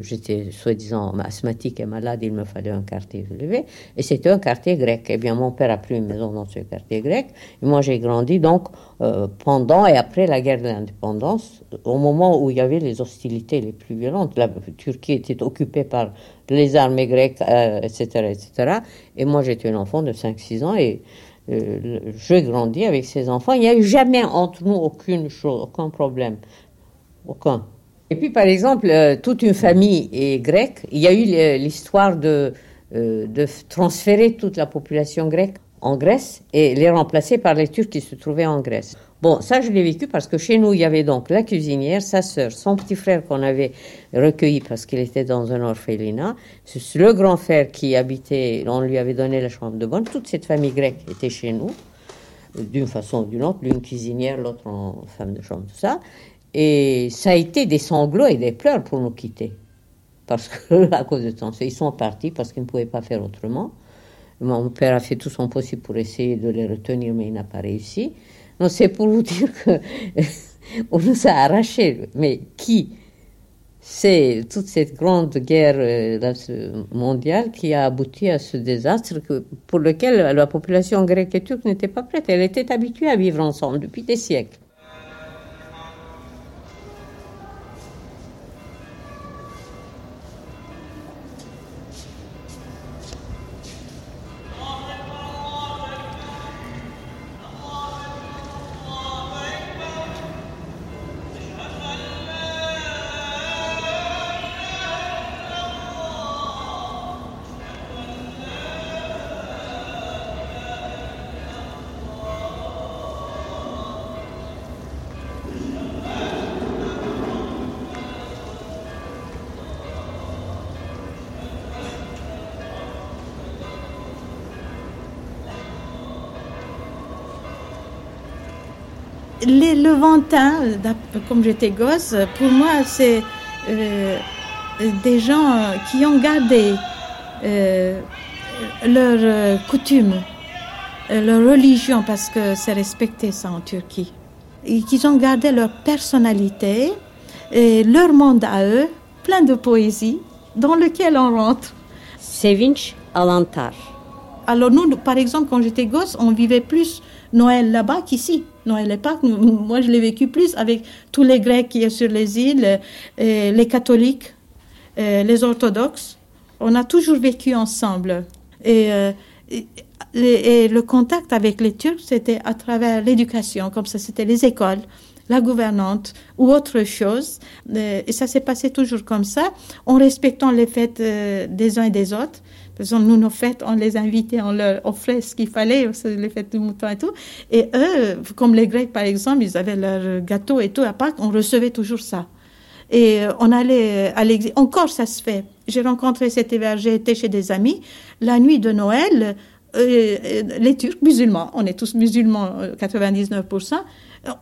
J'étais soi-disant asthmatique et malade, il me fallait un quartier élevé. Et c'était un quartier grec. Eh bien, mon père a pris une maison dans ce quartier grec. Et moi, j'ai grandi donc euh, pendant et après la guerre de l'indépendance, au moment où il y avait les hostilités les plus violentes. La Turquie était occupée par les armées grecques, etc., euh, etc. Et moi, j'étais un enfant de 5-6 ans et euh, j'ai grandi avec ces enfants. Il n'y a eu jamais entre nous aucune chose, aucun problème. Aucun. Et puis, par exemple, euh, toute une famille est grecque. Il y a eu l'histoire de, euh, de transférer toute la population grecque en Grèce et les remplacer par les Turcs qui se trouvaient en Grèce. Bon, ça, je l'ai vécu parce que chez nous, il y avait donc la cuisinière, sa sœur, son petit frère qu'on avait recueilli parce qu'il était dans un orphelinat, le grand frère qui habitait, on lui avait donné la chambre de bonne. Toute cette famille grecque était chez nous, d'une façon ou d'une autre, l'une cuisinière, l'autre en femme de chambre, tout ça. Et ça a été des sanglots et des pleurs pour nous quitter. Parce que, à cause de ça, ils sont partis parce qu'ils ne pouvaient pas faire autrement. Mon père a fait tout son possible pour essayer de les retenir, mais il n'a pas réussi. Donc, c'est pour vous dire que on nous a arrachés. Mais qui C'est toute cette grande guerre euh, mondiale qui a abouti à ce désastre pour lequel la population grecque et turque n'était pas prête. Elle était habituée à vivre ensemble depuis des siècles. Les Levantins, comme j'étais gosse, pour moi, c'est euh, des gens qui ont gardé euh, leurs coutumes, leur religion, parce que c'est respecté ça en Turquie, et qui ont gardé leur personnalité, et leur monde à eux, plein de poésie, dans lequel on rentre. Sevinç Alantar. Alors nous, par exemple, quand j'étais gosse, on vivait plus Noël là-bas qu'ici. Noël et Pâques, moi je l'ai vécu plus avec tous les Grecs qui sont sur les îles, euh, les catholiques, euh, les orthodoxes. On a toujours vécu ensemble. Euh, et, et, le contact avec les Turcs, c'était à travers l'éducation, comme ça, c'était les écoles, la gouvernante ou autre chose. et ça s'est passé toujours comme ça, en respectant les fêtes des uns et des autres. Nous, nos fêtes, on les invitait, on leur offrait ce qu'il fallait, les fêtes du mouton et tout. Et eux, comme les Grecs, par exemple, ils avaient leur gâteau et tout. À Pâques, on recevait toujours ça. Et euh, on allait à l'église. Encore, ça se fait. J'ai rencontré cet hiver, j'ai été chez des amis. La nuit de Noël, euh, les Turcs musulmans, on est tous musulmans, 99%,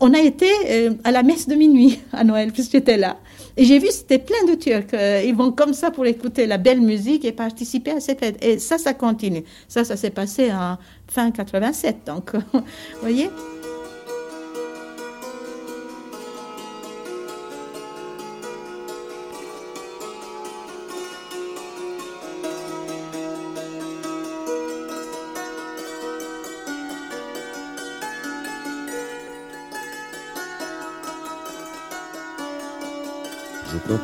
on a été euh, à la messe de minuit à Noël, puisque j'étais là. Et j'ai vu, c'était plein de Turcs. Euh, ils vont comme ça pour écouter la belle musique et participer à ces fêtes. Et ça, ça continue. Ça, ça s'est passé en fin 87. Donc, vous voyez?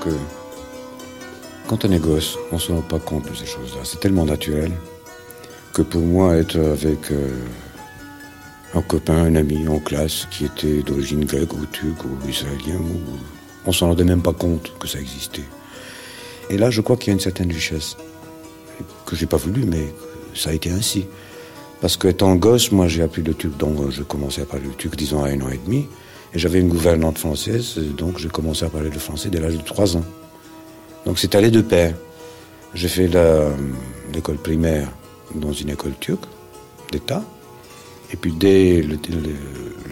Que quand on est gosse, on ne se rend pas compte de ces choses-là. C'est tellement naturel que pour moi, être avec euh, un copain, un ami en classe qui était d'origine grecque ou turque ou israélien, ou- on s'en rendait même pas compte que ça existait. Et là, je crois qu'il y a une certaine richesse que j'ai pas voulu, mais ça a été ainsi. Parce qu'étant gosse, moi j'ai appris le turc, donc je commençais à parler le turc, disons, à un an et demi. Et j'avais une gouvernante française, donc j'ai commencé à parler le français dès l'âge de 3 ans. Donc c'est allé de pair. J'ai fait la- l'école primaire dans une école turque d'État. Et puis dès le,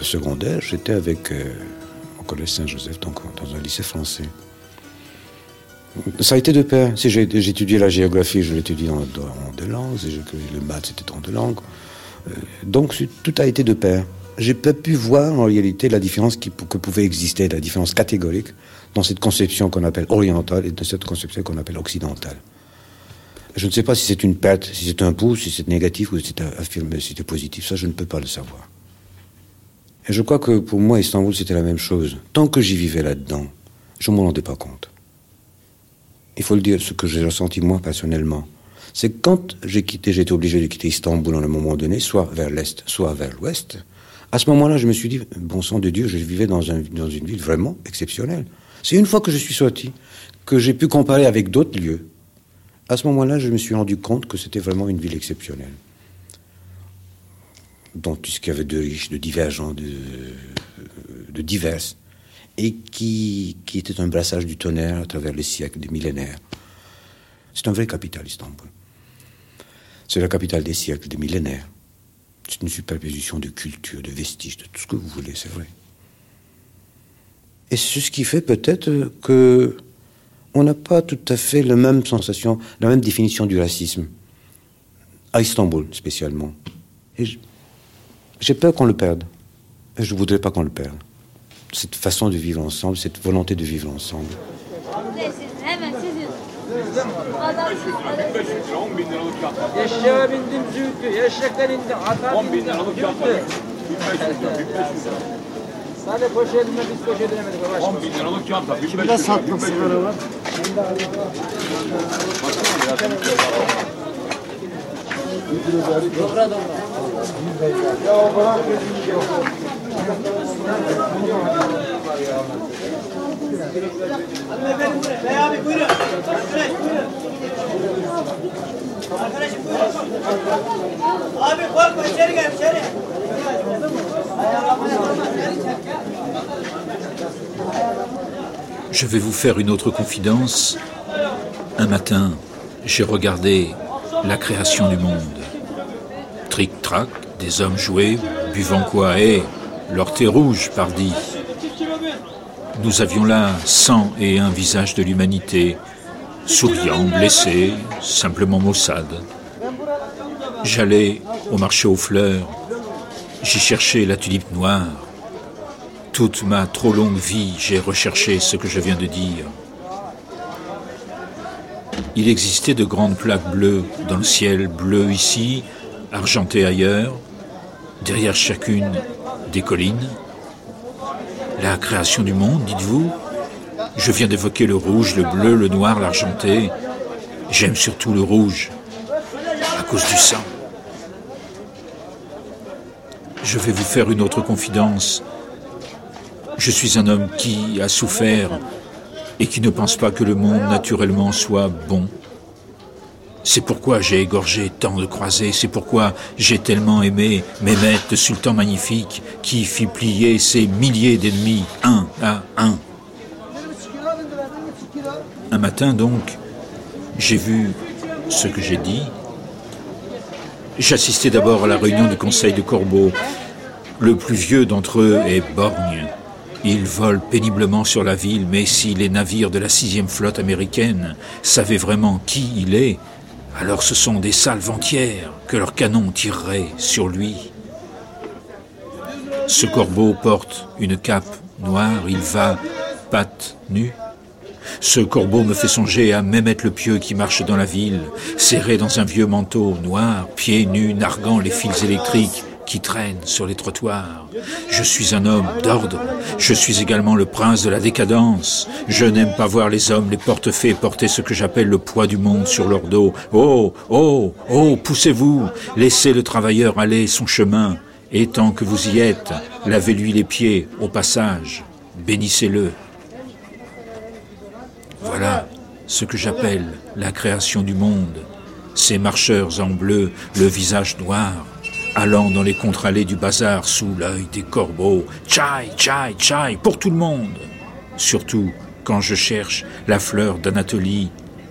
secondaire, j'étais avec euh, au collège Saint-Joseph, donc dans un lycée français. Ça a été de pair. Si j'ai étudié la géographie, je l'étudie en, deux langues. Si le maths, c'était en deux langues. Euh, donc tout a été de pair. J'ai pas pu voir en réalité la différence que pouvait exister, la différence catégorique dans cette conception qu'on appelle orientale et dans cette conception qu'on appelle occidentale. Je ne sais pas si c'est une perte, si c'est un pouce, si c'est négatif ou si c'est affirmé, si c'est positif. Ça, je ne peux pas le savoir. Et je crois que pour moi, Istanbul, c'était la même chose. Tant que j'y vivais là-dedans, je ne m'en rendais pas compte. Il faut le dire, ce que j'ai ressenti moi personnellement, c'est que quand j'ai quitté, j'ai été obligé de quitter Istanbul à un moment donné, soit vers l'est, soit vers l'ouest. À ce moment-là, je me suis dit, bon sang de Dieu, je vivais dans, un- dans une ville vraiment exceptionnelle. C'est une fois que je suis sorti, que j'ai pu comparer avec d'autres lieux. À ce moment-là, je me suis rendu compte que c'était vraiment une ville exceptionnelle. Dans tout ce qu'il y avait de riche, de divergent, de, de divers, et qui était un brassage du tonnerre à travers les siècles, des millénaires. C'est un vrai capital, Istanbul. C'est la capitale des siècles, des millénaires. C'est une superposition de culture, de vestiges, de tout ce que vous voulez, c'est vrai. Et c'est ce qui fait peut-être que on n'a pas tout à fait la même sensation, la même définition du racisme. À Istanbul, spécialement. Et j'ai peur qu'on le perde. Et je ne voudrais pas qu'on le perde. Cette façon de vivre ensemble, cette volonté de vivre ensemble. 1500 lira, 10 bin liralık yaptı. Eşeğe bindim züğütü, eşekten indim. 10 bin liralık yaptı. 1500 lira, 1500 lira. Sadece koşu edinme, biz koşu edinemedik. 10 bin liralık yaptı. 1500 lira. Sattın sigara var? Baksana biraz. Dobra, dobra. Ya o bana gözünü yok. Bunu var ya. Je vais vous faire une autre confidence. Un matin, j'ai regardé la création du monde. Tric-trac, des hommes joués, buvant quoi et leur thé rouge, pardi. Nous avions là cent et un visages de l'humanité, souriants, blessés, simplement maussades. J'allais au marché aux fleurs, j'y cherchais la tulipe noire. Toute ma trop longue vie, j'ai recherché ce que je viens de dire. Il existait de grandes plaques bleues dans le ciel, bleu ici, argenté ailleurs, derrière chacune des collines. La création du monde, dites-vous? Je viens d'évoquer le rouge, le bleu, le noir, l'argenté. J'aime surtout le rouge, à cause du sang. Je vais vous faire une autre confidence. Je suis un homme qui a souffert et qui ne pense pas que le monde naturellement soit bon. C'est pourquoi j'ai égorgé tant de croisés, c'est pourquoi j'ai tellement aimé Mehmet, le sultan magnifique, qui fit plier ses milliers d'ennemis un à un. Un matin donc, j'ai vu ce que j'ai dit. J'assistais d'abord à la réunion du conseil de Corbeau. Le plus vieux d'entre eux est borgne. Il vole péniblement sur la ville, mais si les navires de la sixième flotte américaine savaient vraiment qui il est, alors ce sont des salves entières que leurs canons tireraient sur lui. Ce corbeau porte une cape noire, il va pattes nues. Ce corbeau me fait songer à Mehmet le Pieux qui marche dans la ville, serré dans un vieux manteau noir, pieds nus, narguant les fils électriques qui traînent sur les trottoirs. Je suis un homme d'ordre, je suis également le prince de la décadence. Je n'aime pas voir les hommes, les portefaix porter ce que j'appelle le poids du monde sur leur dos. Oh, oh, oh, poussez-vous, laissez le travailleur aller son chemin. Et tant que vous y êtes, lavez-lui les pieds au passage, bénissez-le. Voilà ce que j'appelle la création du monde. Ces marcheurs en bleu, le visage noir, allant dans les contre-allées du bazar sous l'œil des corbeaux. Chai, chai, chai, pour tout le monde. Surtout quand je cherche la fleur d'Anatolie,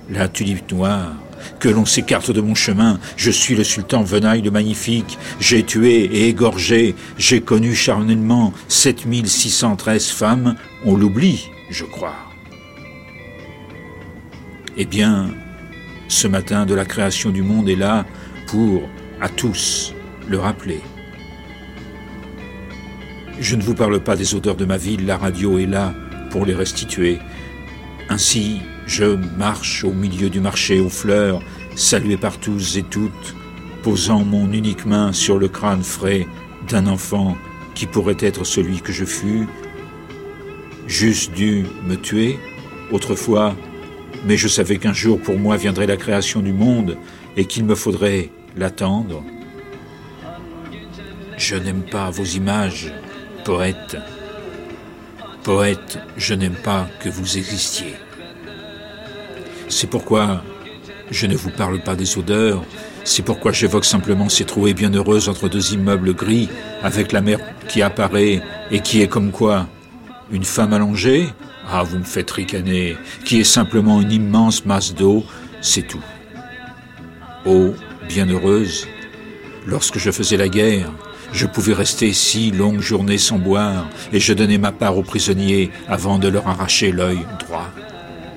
la tulipe noire, que l'on s'écarte de mon chemin. Je suis le sultan Venaille le Magnifique. J'ai tué et égorgé. J'ai connu charnellement 7613 femmes. On l'oublie, je crois. Eh bien, ce matin de la création du monde est là pour, à tous, le rappeler. Je ne vous parle pas des odeurs de ma ville, la radio est là pour les restituer. Ainsi, je marche au milieu du marché aux fleurs, salué par tous et toutes, posant mon unique main sur le crâne frais d'un enfant qui pourrait être celui que je fus, juste dû me tuer, autrefois mais je savais qu'un jour pour moi viendrait la création du monde et qu'il me faudrait l'attendre. Je n'aime pas vos images, poète. Poète, je n'aime pas que vous existiez. C'est pourquoi je ne vous parle pas des odeurs, c'est pourquoi j'évoque simplement ces trouées bienheureuses entre deux immeubles gris, avec la mer qui apparaît et qui est comme quoi Une femme allongée ah, vous me faites ricaner, qui est simplement une immense masse d'eau, c'est tout. Eau, bienheureuse, lorsque je faisais la guerre, je pouvais rester six longues journées sans boire, et je donnais ma part aux prisonniers avant de leur arracher l'œil droit.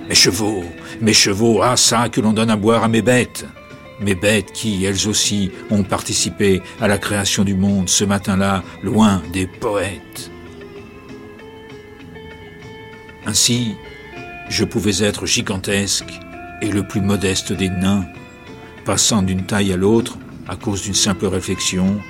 Mes chevaux, mes chevaux, ah ça que l'on donne à boire à mes bêtes. Mes bêtes qui, elles aussi, ont participé à la création du monde ce matin-là, loin des poètes. Ainsi, je pouvais être gigantesque et le plus modeste des nains, passant d'une taille à l'autre à cause d'une simple réflexion,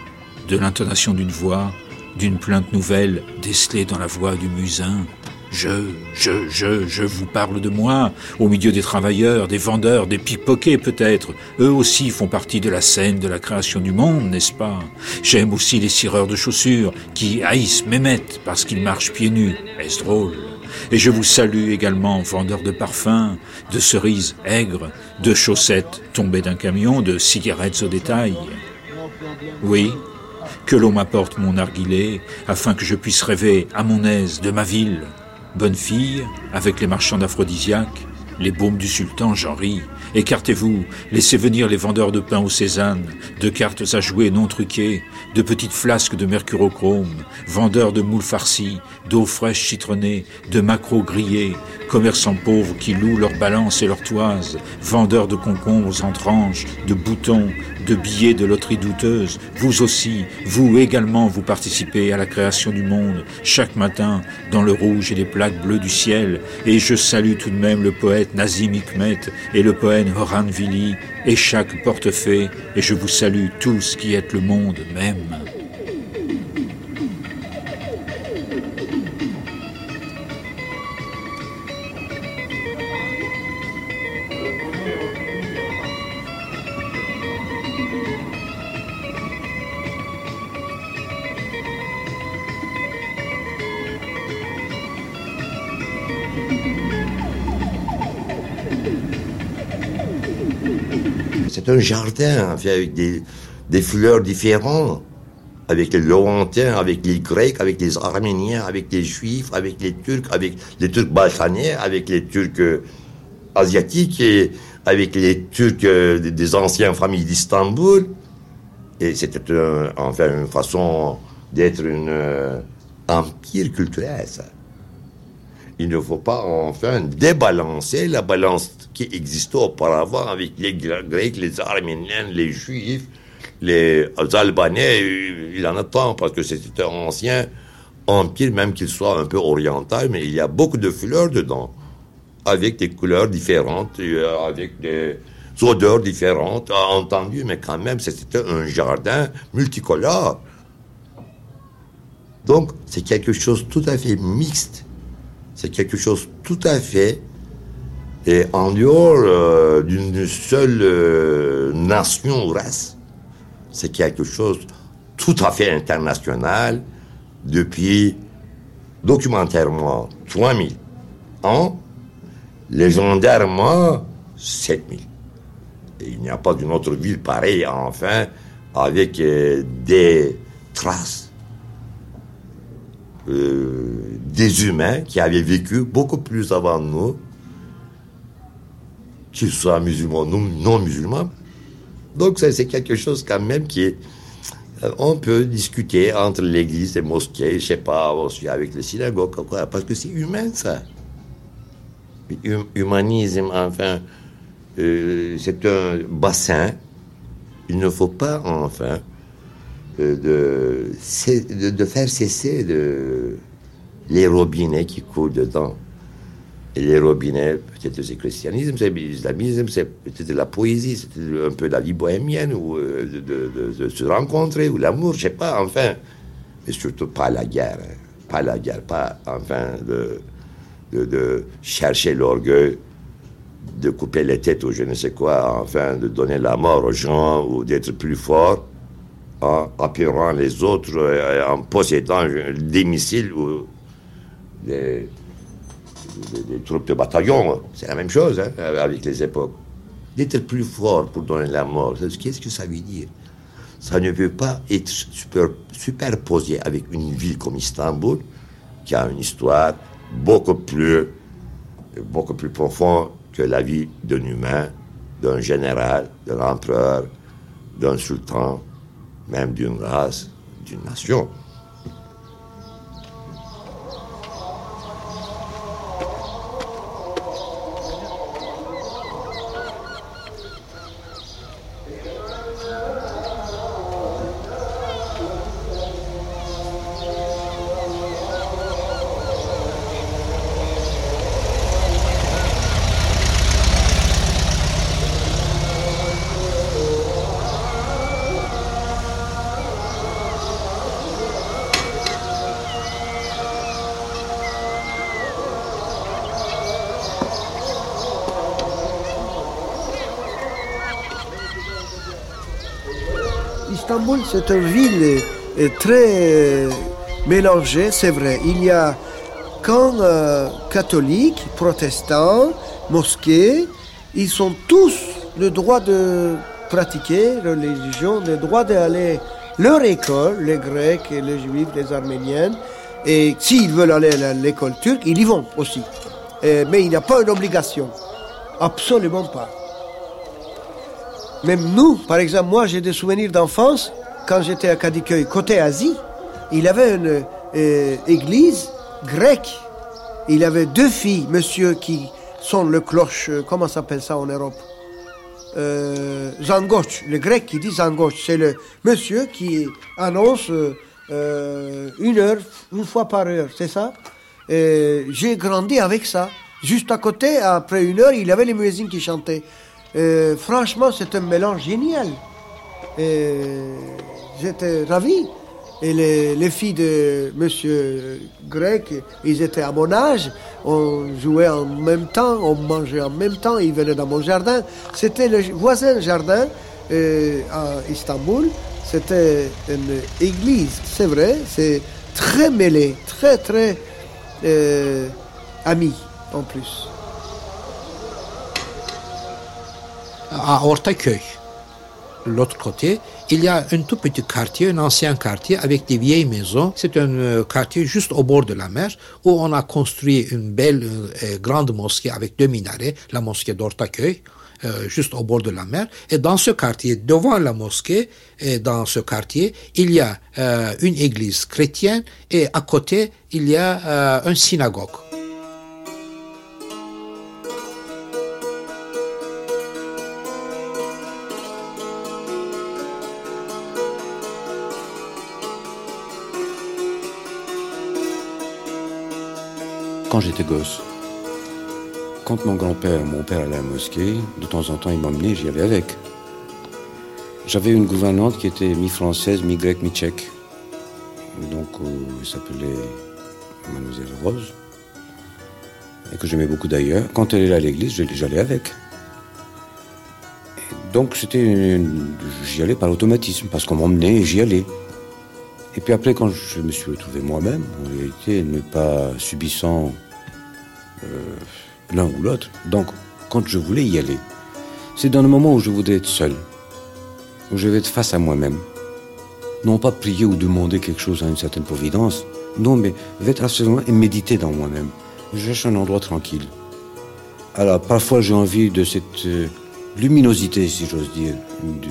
de l'intonation d'une voix, d'une plainte nouvelle décelée dans la voix du musin. Je, je, je, je vous parle de moi, au milieu des travailleurs, des vendeurs, des pickpockets peut-être. Eux aussi font partie de la scène de la création du monde, n'est-ce pas? J'aime aussi les cireurs de chaussures qui haïssent Mehmet parce qu'ils marchent pieds nus. Est-ce drôle? Et je vous salue également, vendeurs de parfums, de cerises aigres, de chaussettes tombées d'un camion, de cigarettes au détail. Oui, que l'on m'apporte mon narguilé, afin que je puisse rêver à mon aise de ma ville. Bonne fille, avec les marchands d'aphrodisiaques, les baumes du sultan, j'en ris. Écartez-vous, laissez venir les vendeurs de pain au Cézanne, de cartes à jouer non truquées, de petites flasques de mercurochrome, vendeurs de moules farcies, d'eau fraîche citronnée, de maquereaux grillés, commerçants pauvres qui louent leurs balances et leurs toises, vendeurs de concombres en tranches, de boutons, de billets de loterie douteuse, vous aussi, vous également, vous participez à la création du monde, chaque matin, dans le rouge et les plaques bleues du ciel, et je salue tout de même le poète Nazim Hikmet et le poète Horan Vili, et chaque portefeuille, et je vous salue tous qui êtes le monde même. Un jardin avec des, des fleurs différentes, avec les Laurentiens, avec les Grecs, avec les Arméniens, avec les Juifs, avec les Turcs, avec les Turcs balkaniens, avec les Turcs euh, asiatiques et avec les Turcs euh, des anciennes familles d'Istanbul. Et c'était enfin une façon d'être un euh, empire culturel. Il ne faut pas enfin débalancer la balance qui existait auparavant avec les Grecs, les Arméniens, les Juifs, les Albanais. Il en a tant parce que c'était un ancien empire, même qu'il soit un peu oriental, mais il y a beaucoup de fleurs dedans, avec des couleurs différentes, euh, avec des odeurs différentes, entendu, mais quand même, c'était un jardin multicolore. Donc, c'est quelque chose tout à fait mixte. C'est quelque chose tout à fait et en dehors euh, d'une seule euh, nation ou race. C'est quelque chose tout à fait international depuis documentairement 3000 ans, légendairement 7000. Et il n'y a pas d'une autre ville pareille, enfin, avec euh, des traces euh, des humains qui avaient vécu beaucoup plus avant nous, qu'ils soient musulmans ou non musulmans. Donc c'est quelque chose quand même qui est... Euh, on peut discuter entre l'église et mosquées, je sais pas, avec les synagogues, quoi, parce que c'est humain ça. Hum, humanisme, enfin, euh, c'est un bassin. Il ne faut pas, enfin, de, faire cesser les robinets qui coulent dedans. Et les robinets, peut-être c'est le christianisme, c'est l'islamisme, c'est peut-être la poésie, c'est un peu la vie bohémienne, ou euh, de, se rencontrer, ou l'amour, je sais pas, enfin. Mais surtout pas la guerre, hein. pas la guerre, pas, enfin, de, chercher l'orgueil, de couper les têtes ou je ne sais quoi, enfin, de donner la mort aux gens, ou d'être plus fort en appelant les autres, euh, en possédant des missiles ou des, troupes de bataillon. C'est la même chose hein, avec les époques. D'être plus fort pour donner la mort, qu'est-ce que ça veut dire? Ça ne peut pas être super, superposé avec une ville comme Istanbul, qui a une histoire beaucoup plus, beaucoup plus profonde que la vie d'un humain, d'un général, d'un empereur, d'un sultan, même d'une race, d'une nation. C'est une ville très mélangée, c'est vrai. Il y a quand euh, catholiques, protestants, mosquées, ils ont tous le droit de pratiquer religion, le droit d'aller leur école, les Grecs, les Juifs, les Arméniens. Et s'ils veulent aller à l'école turque, ils y vont aussi. mais il n'y a pas une obligation. Absolument pas. Même nous, par exemple, moi j'ai des souvenirs d'enfance quand j'étais à Kadikoy, côté Asie, il avait une euh, église grecque. Il avait deux filles, monsieur, qui sont le cloche, euh, comment s'appelle ça en Europe? Euh, Zangoch, le grec qui dit Zangoch, c'est le monsieur qui annonce euh, une heure, une fois par heure, c'est ça? J'ai grandi avec ça. Juste à côté, après une heure, il avait les muezzins qui chantaient. franchement, c'est un mélange génial. J'étais ravi. Et les, filles de Monsieur Grec, ils étaient à mon âge. On jouait en même temps, on mangeait en même temps. Ils venaient dans mon jardin. C'était le voisin jardin euh, à Istanbul. C'était une église, c'est vrai. C'est très mêlé, très très euh, ami en plus. À Ortaköy, l'autre côté, il y a un tout petit quartier, un ancien quartier avec des vieilles maisons. C'est un euh, quartier juste au bord de la mer où on a construit une belle euh, grande mosquée avec deux minarets, la mosquée d'Ortaköy. euh, juste au bord de la mer. Et dans ce quartier, devant la mosquée, dans ce quartier, il y a une église chrétienne et à côté, il y a une synagogue. Quand j'étais gosse, quand mon grand-père, mon père allait à la mosquée, de temps en temps il m'emmenait, j'y allais avec. J'avais une gouvernante qui était mi-française, mi-grecque, mi-tchèque. Donc, euh, elle s'appelait Mademoiselle Rose. Et que j'aimais beaucoup d'ailleurs. Quand elle allait à l'église, j'allais avec. Donc, c'était une- j'y allais par automatisme, parce qu'on m'emmenait et j'y allais. Et puis après, quand je me suis retrouvé moi-même, en réalité, ne pas subissant euh, l'un ou l'autre. Donc, quand je voulais y aller, c'est dans le moment où je voudrais être seul, où je vais être face à moi-même. Non pas prier ou demander quelque chose à une certaine providence, non, mais être absolument et méditer dans moi-même. Je cherche un endroit tranquille. Alors, parfois, j'ai envie de cette euh, luminosité, si j'ose dire, du-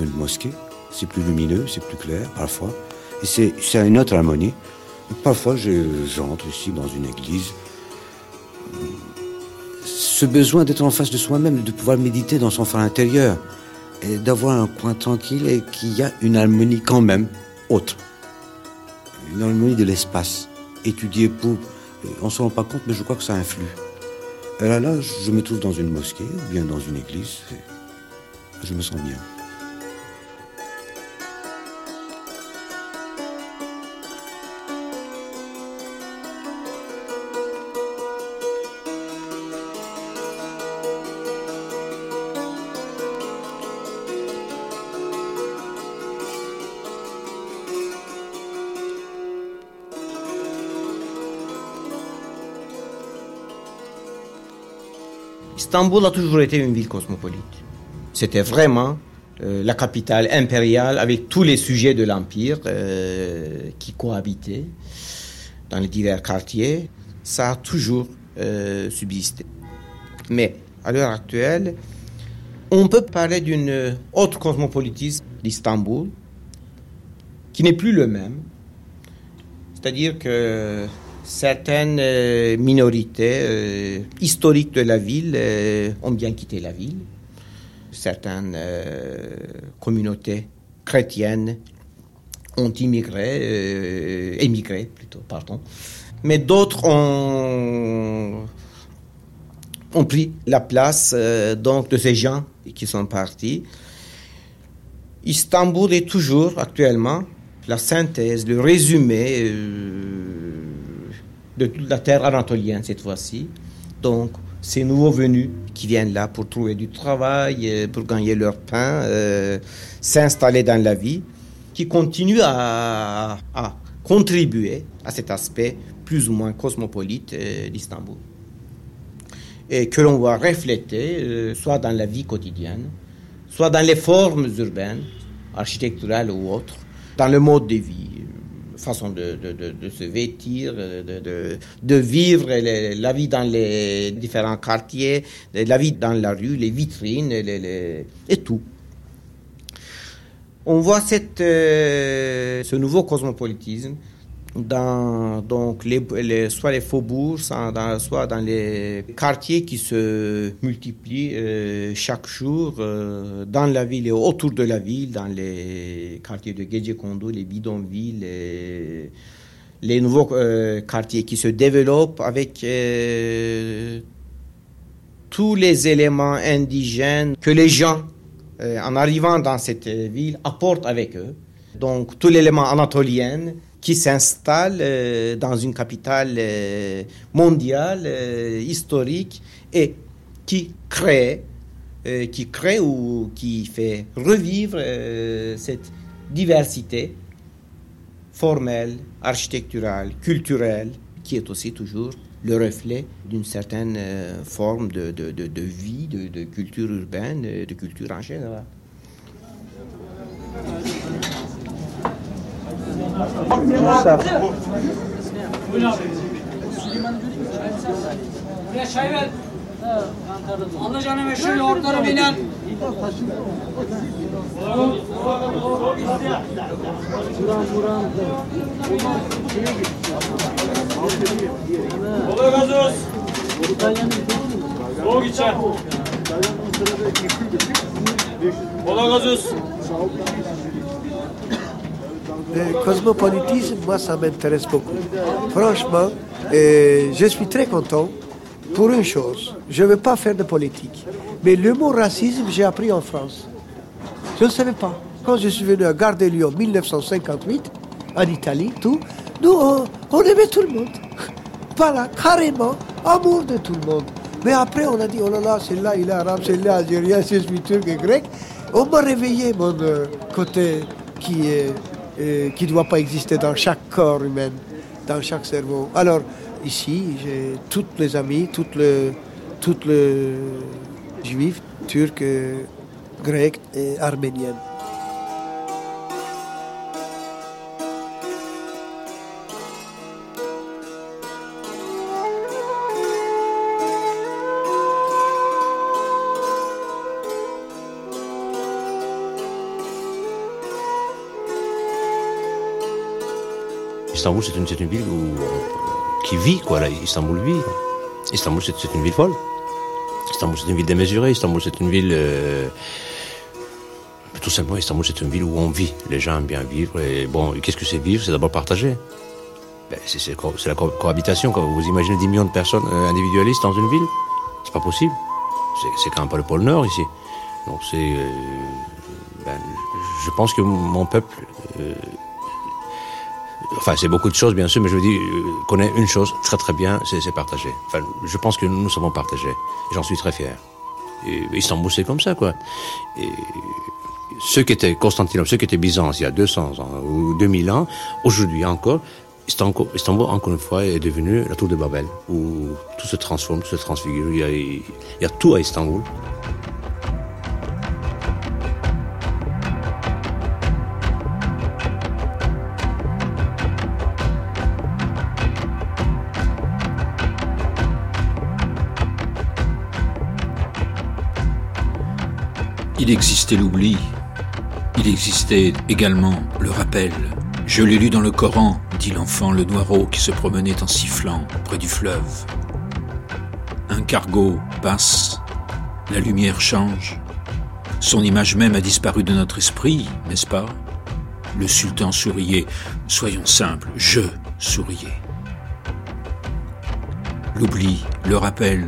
d'une mosquée. C'est plus lumineux, c'est plus clair, parfois. C'est une autre harmonie. Parfois, je- j'entre ici dans une église. Ce besoin d'être en face de soi-même, de pouvoir méditer dans son fort intérieur, et d'avoir un coin tranquille et qu'il y a une harmonie quand même autre. Une harmonie de l'espace, étudiée pour... On ne se rend pas compte, mais je crois que ça influe. Et là, là, je me trouve dans une mosquée ou bien dans une église. Je me sens bien. Istanbul a toujours été une ville cosmopolite. C'était vraiment euh, la capitale impériale avec tous les sujets de l'Empire euh, qui cohabitaient dans les divers quartiers. Ça a toujours euh, subsisté. Mais à l'heure actuelle, on peut parler d'une autre cosmopolitisme d'Istanbul qui n'est plus le même. C'est-à-dire que certaines euh, minorités euh, historiques de la ville euh, ont bien quitté la ville. Certaines communautés chrétiennes ont immigré, émigré plutôt, pardon. Mais d'autres ont, pris la place donc de ces gens qui sont partis. Istanbul est toujours actuellement la synthèse, le résumé de toute la terre anatolienne cette fois-ci. Donc, ces nouveaux venus qui viennent là pour trouver du travail, euh, pour gagner leur pain, euh, s'installer dans la vie, qui continuent à, contribuer à cet aspect plus ou moins cosmopolite euh, d'Istanbul. Et que l'on voit refléter soit dans la vie quotidienne, soit dans les formes urbaines, architecturales ou autres, dans le mode de vie, façon de, se vêtir, euh, de, vivre la vie dans les différents quartiers, la vie dans la rue, les vitrines et tout. On voit cette, euh, ce nouveau cosmopolitisme dans donc les, soit les faubourgs, soit dans, soit dans les quartiers qui se multiplient euh, chaque jour euh, dans la ville et autour de la ville, dans les quartiers de Gecekondu, les bidonvilles, les, nouveaux euh, quartiers qui se développent avec tous les éléments indigènes que les gens, en arrivant dans cette ville, apportent avec eux. Donc, tout l'élément anatolien qui s'installe euh, dans une capitale euh, mondiale, euh, historique, et qui crée, qui crée ou qui fait revivre cette diversité formelle, architecturale, culturelle, qui est aussi toujours le reflet d'une certaine forme de, vie, de, culture urbaine, de culture en général. Mustafa. Buyurun abi. Süleyman Buraya çay ver. Anlıcan'ın meşhur yoğurtları binen. Buran buran. Kolay gazoz. Soğuk içer. Kolay gazoz. Sağ olun. Le cosmopolitisme, moi, ça m'intéresse beaucoup. Franchement, euh, je suis très content pour une chose. Je ne veux pas faire de politique. Mais le mot racisme, j'ai appris en France. Je ne savais pas. Quand je suis venu à Gare en 1958, en Italie, tout, nous, on, aimait tout le monde. Voilà, carrément, amour de tout le monde. Mais après, on a dit, oh là là, celui-là, il est arabe, celui-là, algérien, je suis turc et grec. On m'a réveillé mon euh, côté qui est qui ne doit pas exister dans chaque corps humain, dans chaque cerveau. Alors, ici, j'ai toutes les amis, toutes les, toutes les juifs, turcs, euh, grecs et arméniens. Istanbul, c'est une, ville où, qui vit, quoi. Là. Istanbul vit. Istanbul, c'est, une ville folle. Istanbul, c'est une ville démesurée. Istanbul, c'est une ville. euh, tout simplement, Istanbul, c'est une ville où on vit. Les gens aiment bien vivre. Et bon, qu'est-ce que c'est vivre? C'est d'abord partager. Ben, c'est, la co- cohabitation. Quand vous imaginez 10 millions de personnes euh, individualistes dans une ville, c'est pas possible. C'est, quand même pas le pôle Nord ici. Donc c'est. euh, ben, je pense que mon peuple. euh, Enfin, c'est beaucoup de choses, bien sûr, mais je veux dire, euh, connaît une chose très très bien, c'est partager. Enfin, je pense que nous savons partager. J'en suis très fier. Et Istanbul, c'est comme ça, quoi. Et ceux qui étaient Constantinople, ceux qui étaient Byzance il y a 200 ans ou 2000 ans, aujourd'hui encore, Istanbul, Istanbul, encore une fois, est devenu la tour de Babel, où tout se transforme, tout se transfigure. Il y a tout à Istanbul. Existait l'oubli. Il existait également le rappel. Je l'ai lu dans le Coran, dit l'enfant le noireau qui se promenait en sifflant près du fleuve. Un cargo passe, la lumière change. Son image même a disparu de notre esprit, n'est-ce pas? Le sultan souriait. Soyons simples, je souriais. L'oubli, le rappel,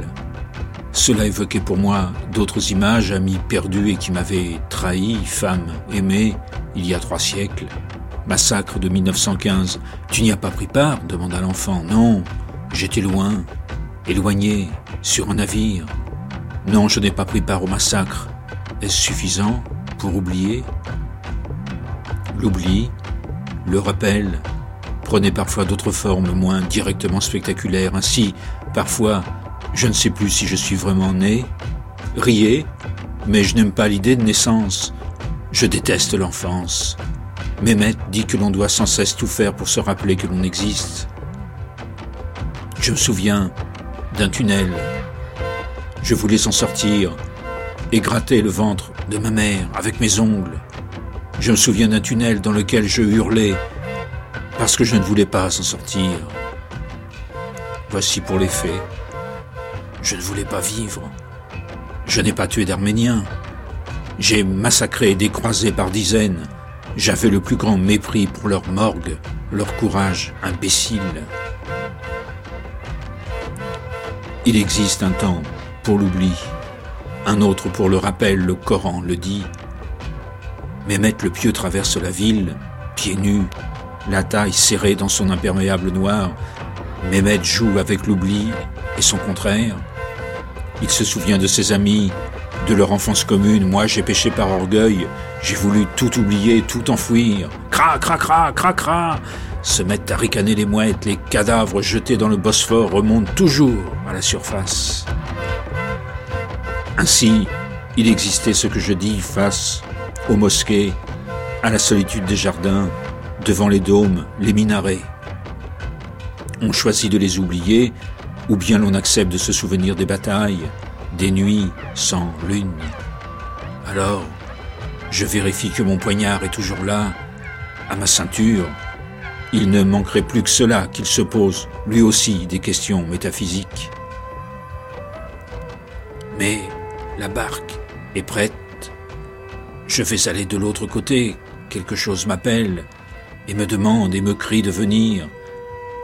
cela évoquait pour moi d'autres images, amis perdus et qui m'avaient trahi, femmes aimées, il y a trois siècles. Massacre de 1915. Tu n'y as pas pris part demanda l'enfant. Non, j'étais loin, éloigné, sur un navire. Non, je n'ai pas pris part au massacre. Est-ce suffisant pour oublier? L'oubli, le rappel, prenait parfois d'autres formes moins directement spectaculaires. Ainsi, parfois, je ne sais plus si je suis vraiment né. Riez, mais je n'aime pas l'idée de naissance. Je déteste l'enfance. Mehmet dit que l'on doit sans cesse tout faire pour se rappeler que l'on existe. Je me souviens d'un tunnel. Je voulais en sortir et gratter le ventre de ma mère avec mes ongles. Je me souviens d'un tunnel dans lequel je hurlais parce que je ne voulais pas s'en sortir. Voici pour les faits. Je ne voulais pas vivre. Je n'ai pas tué d'Arméniens. J'ai massacré des croisés par dizaines. J'avais le plus grand mépris pour leur morgue, leur courage imbécile. Il existe un temps pour l'oubli, un autre pour le rappel, le Coran le dit. Mehmet le pieux traverse la ville, pieds nus, la taille serrée dans son imperméable noir. Mehmet joue avec l'oubli et son contraire. Il se souvient de ses amis, de leur enfance commune. Moi, j'ai péché par orgueil. J'ai voulu tout oublier, tout enfouir. Cra, cra, cra, cra, cra. Se mettent à ricaner les mouettes. Les cadavres jetés dans le Bosphore remontent toujours à la surface. Ainsi, il existait ce que je dis face aux mosquées, à la solitude des jardins, devant les dômes, les minarets. On choisit de les oublier ou bien l'on accepte de se souvenir des batailles, des nuits sans lune. Alors, je vérifie que mon poignard est toujours là, à ma ceinture. Il ne manquerait plus que cela qu'il se pose, lui aussi, des questions métaphysiques. Mais la barque est prête. Je vais aller de l'autre côté. Quelque chose m'appelle et me demande et me crie de venir.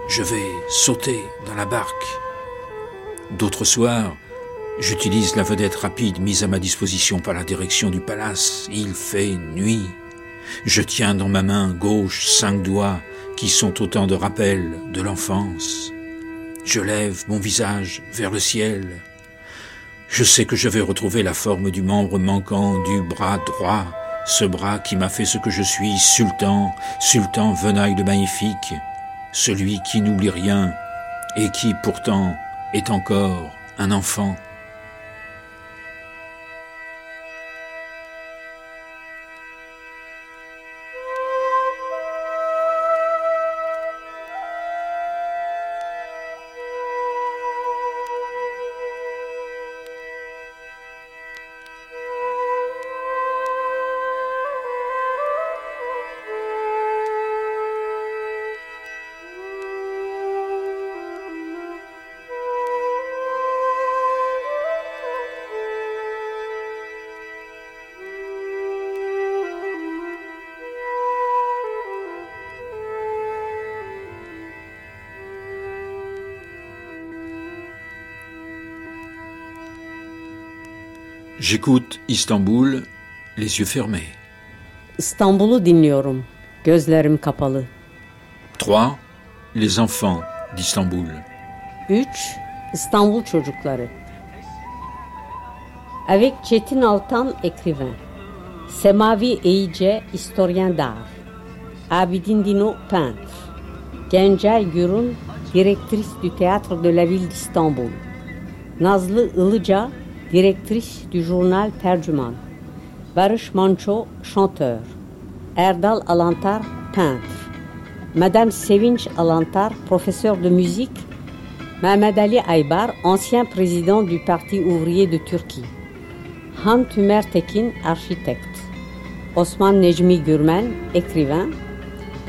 Je vais sauter dans la barque. D'autres soirs, j'utilise la vedette rapide mise à ma disposition par la direction du palace. Il fait nuit. Je tiens dans ma main gauche cinq doigts qui sont autant de rappels de l'enfance. Je lève mon visage vers le ciel. Je sais que je vais retrouver la forme du membre manquant du bras droit, ce bras qui m'a fait ce que je suis, sultan, sultan venaille de magnifique, celui qui n'oublie rien et qui pourtant est encore un enfant. J'écoute Istanbul, les yeux fermés. İstanbul'u dinliyorum. Gözlerim kapalı. 3. Les enfants d'Istanbul. 3. İstanbul çocukları. Avec Çetin Altan, écrivain. Semavi Eyice, historien d'art. Abidin Dino, peintre. Gencay Gürün, directrice du théâtre de la ville d'Istanbul. Nazlı Ilıca, directrice du journal Tercüman. Barış Manço, chanteur. Erdal Alantar, peintre. Madame Sevinç Alantar, professeur de musique. Mehmet Ali Aybar, ancien président du Parti ouvrier de Turquie. Han Tümer Tekin, architecte. Osman Necmi Gürmen, écrivain.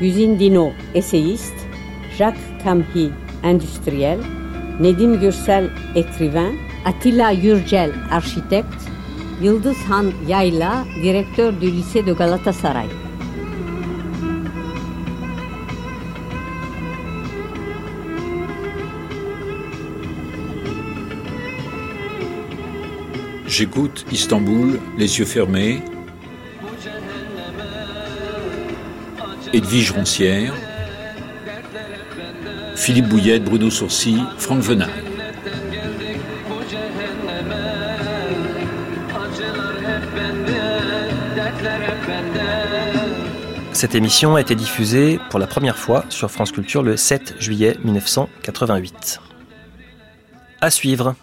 Güzin Dino, essayiste. Jacques Kamhi, industriel. Nedim Gürsel, écrivain. Attila Yurcel, architecte. Yıldız Han Yayla, directeur du lycée de Galatasaray. J'écoute Istanbul, les yeux fermés. Edwige Roncière. Philippe Bouillette, Bruno Sourcy, Franck Venin. Cette émission a été diffusée pour la première fois sur France Culture le 7 juillet 1988. À suivre.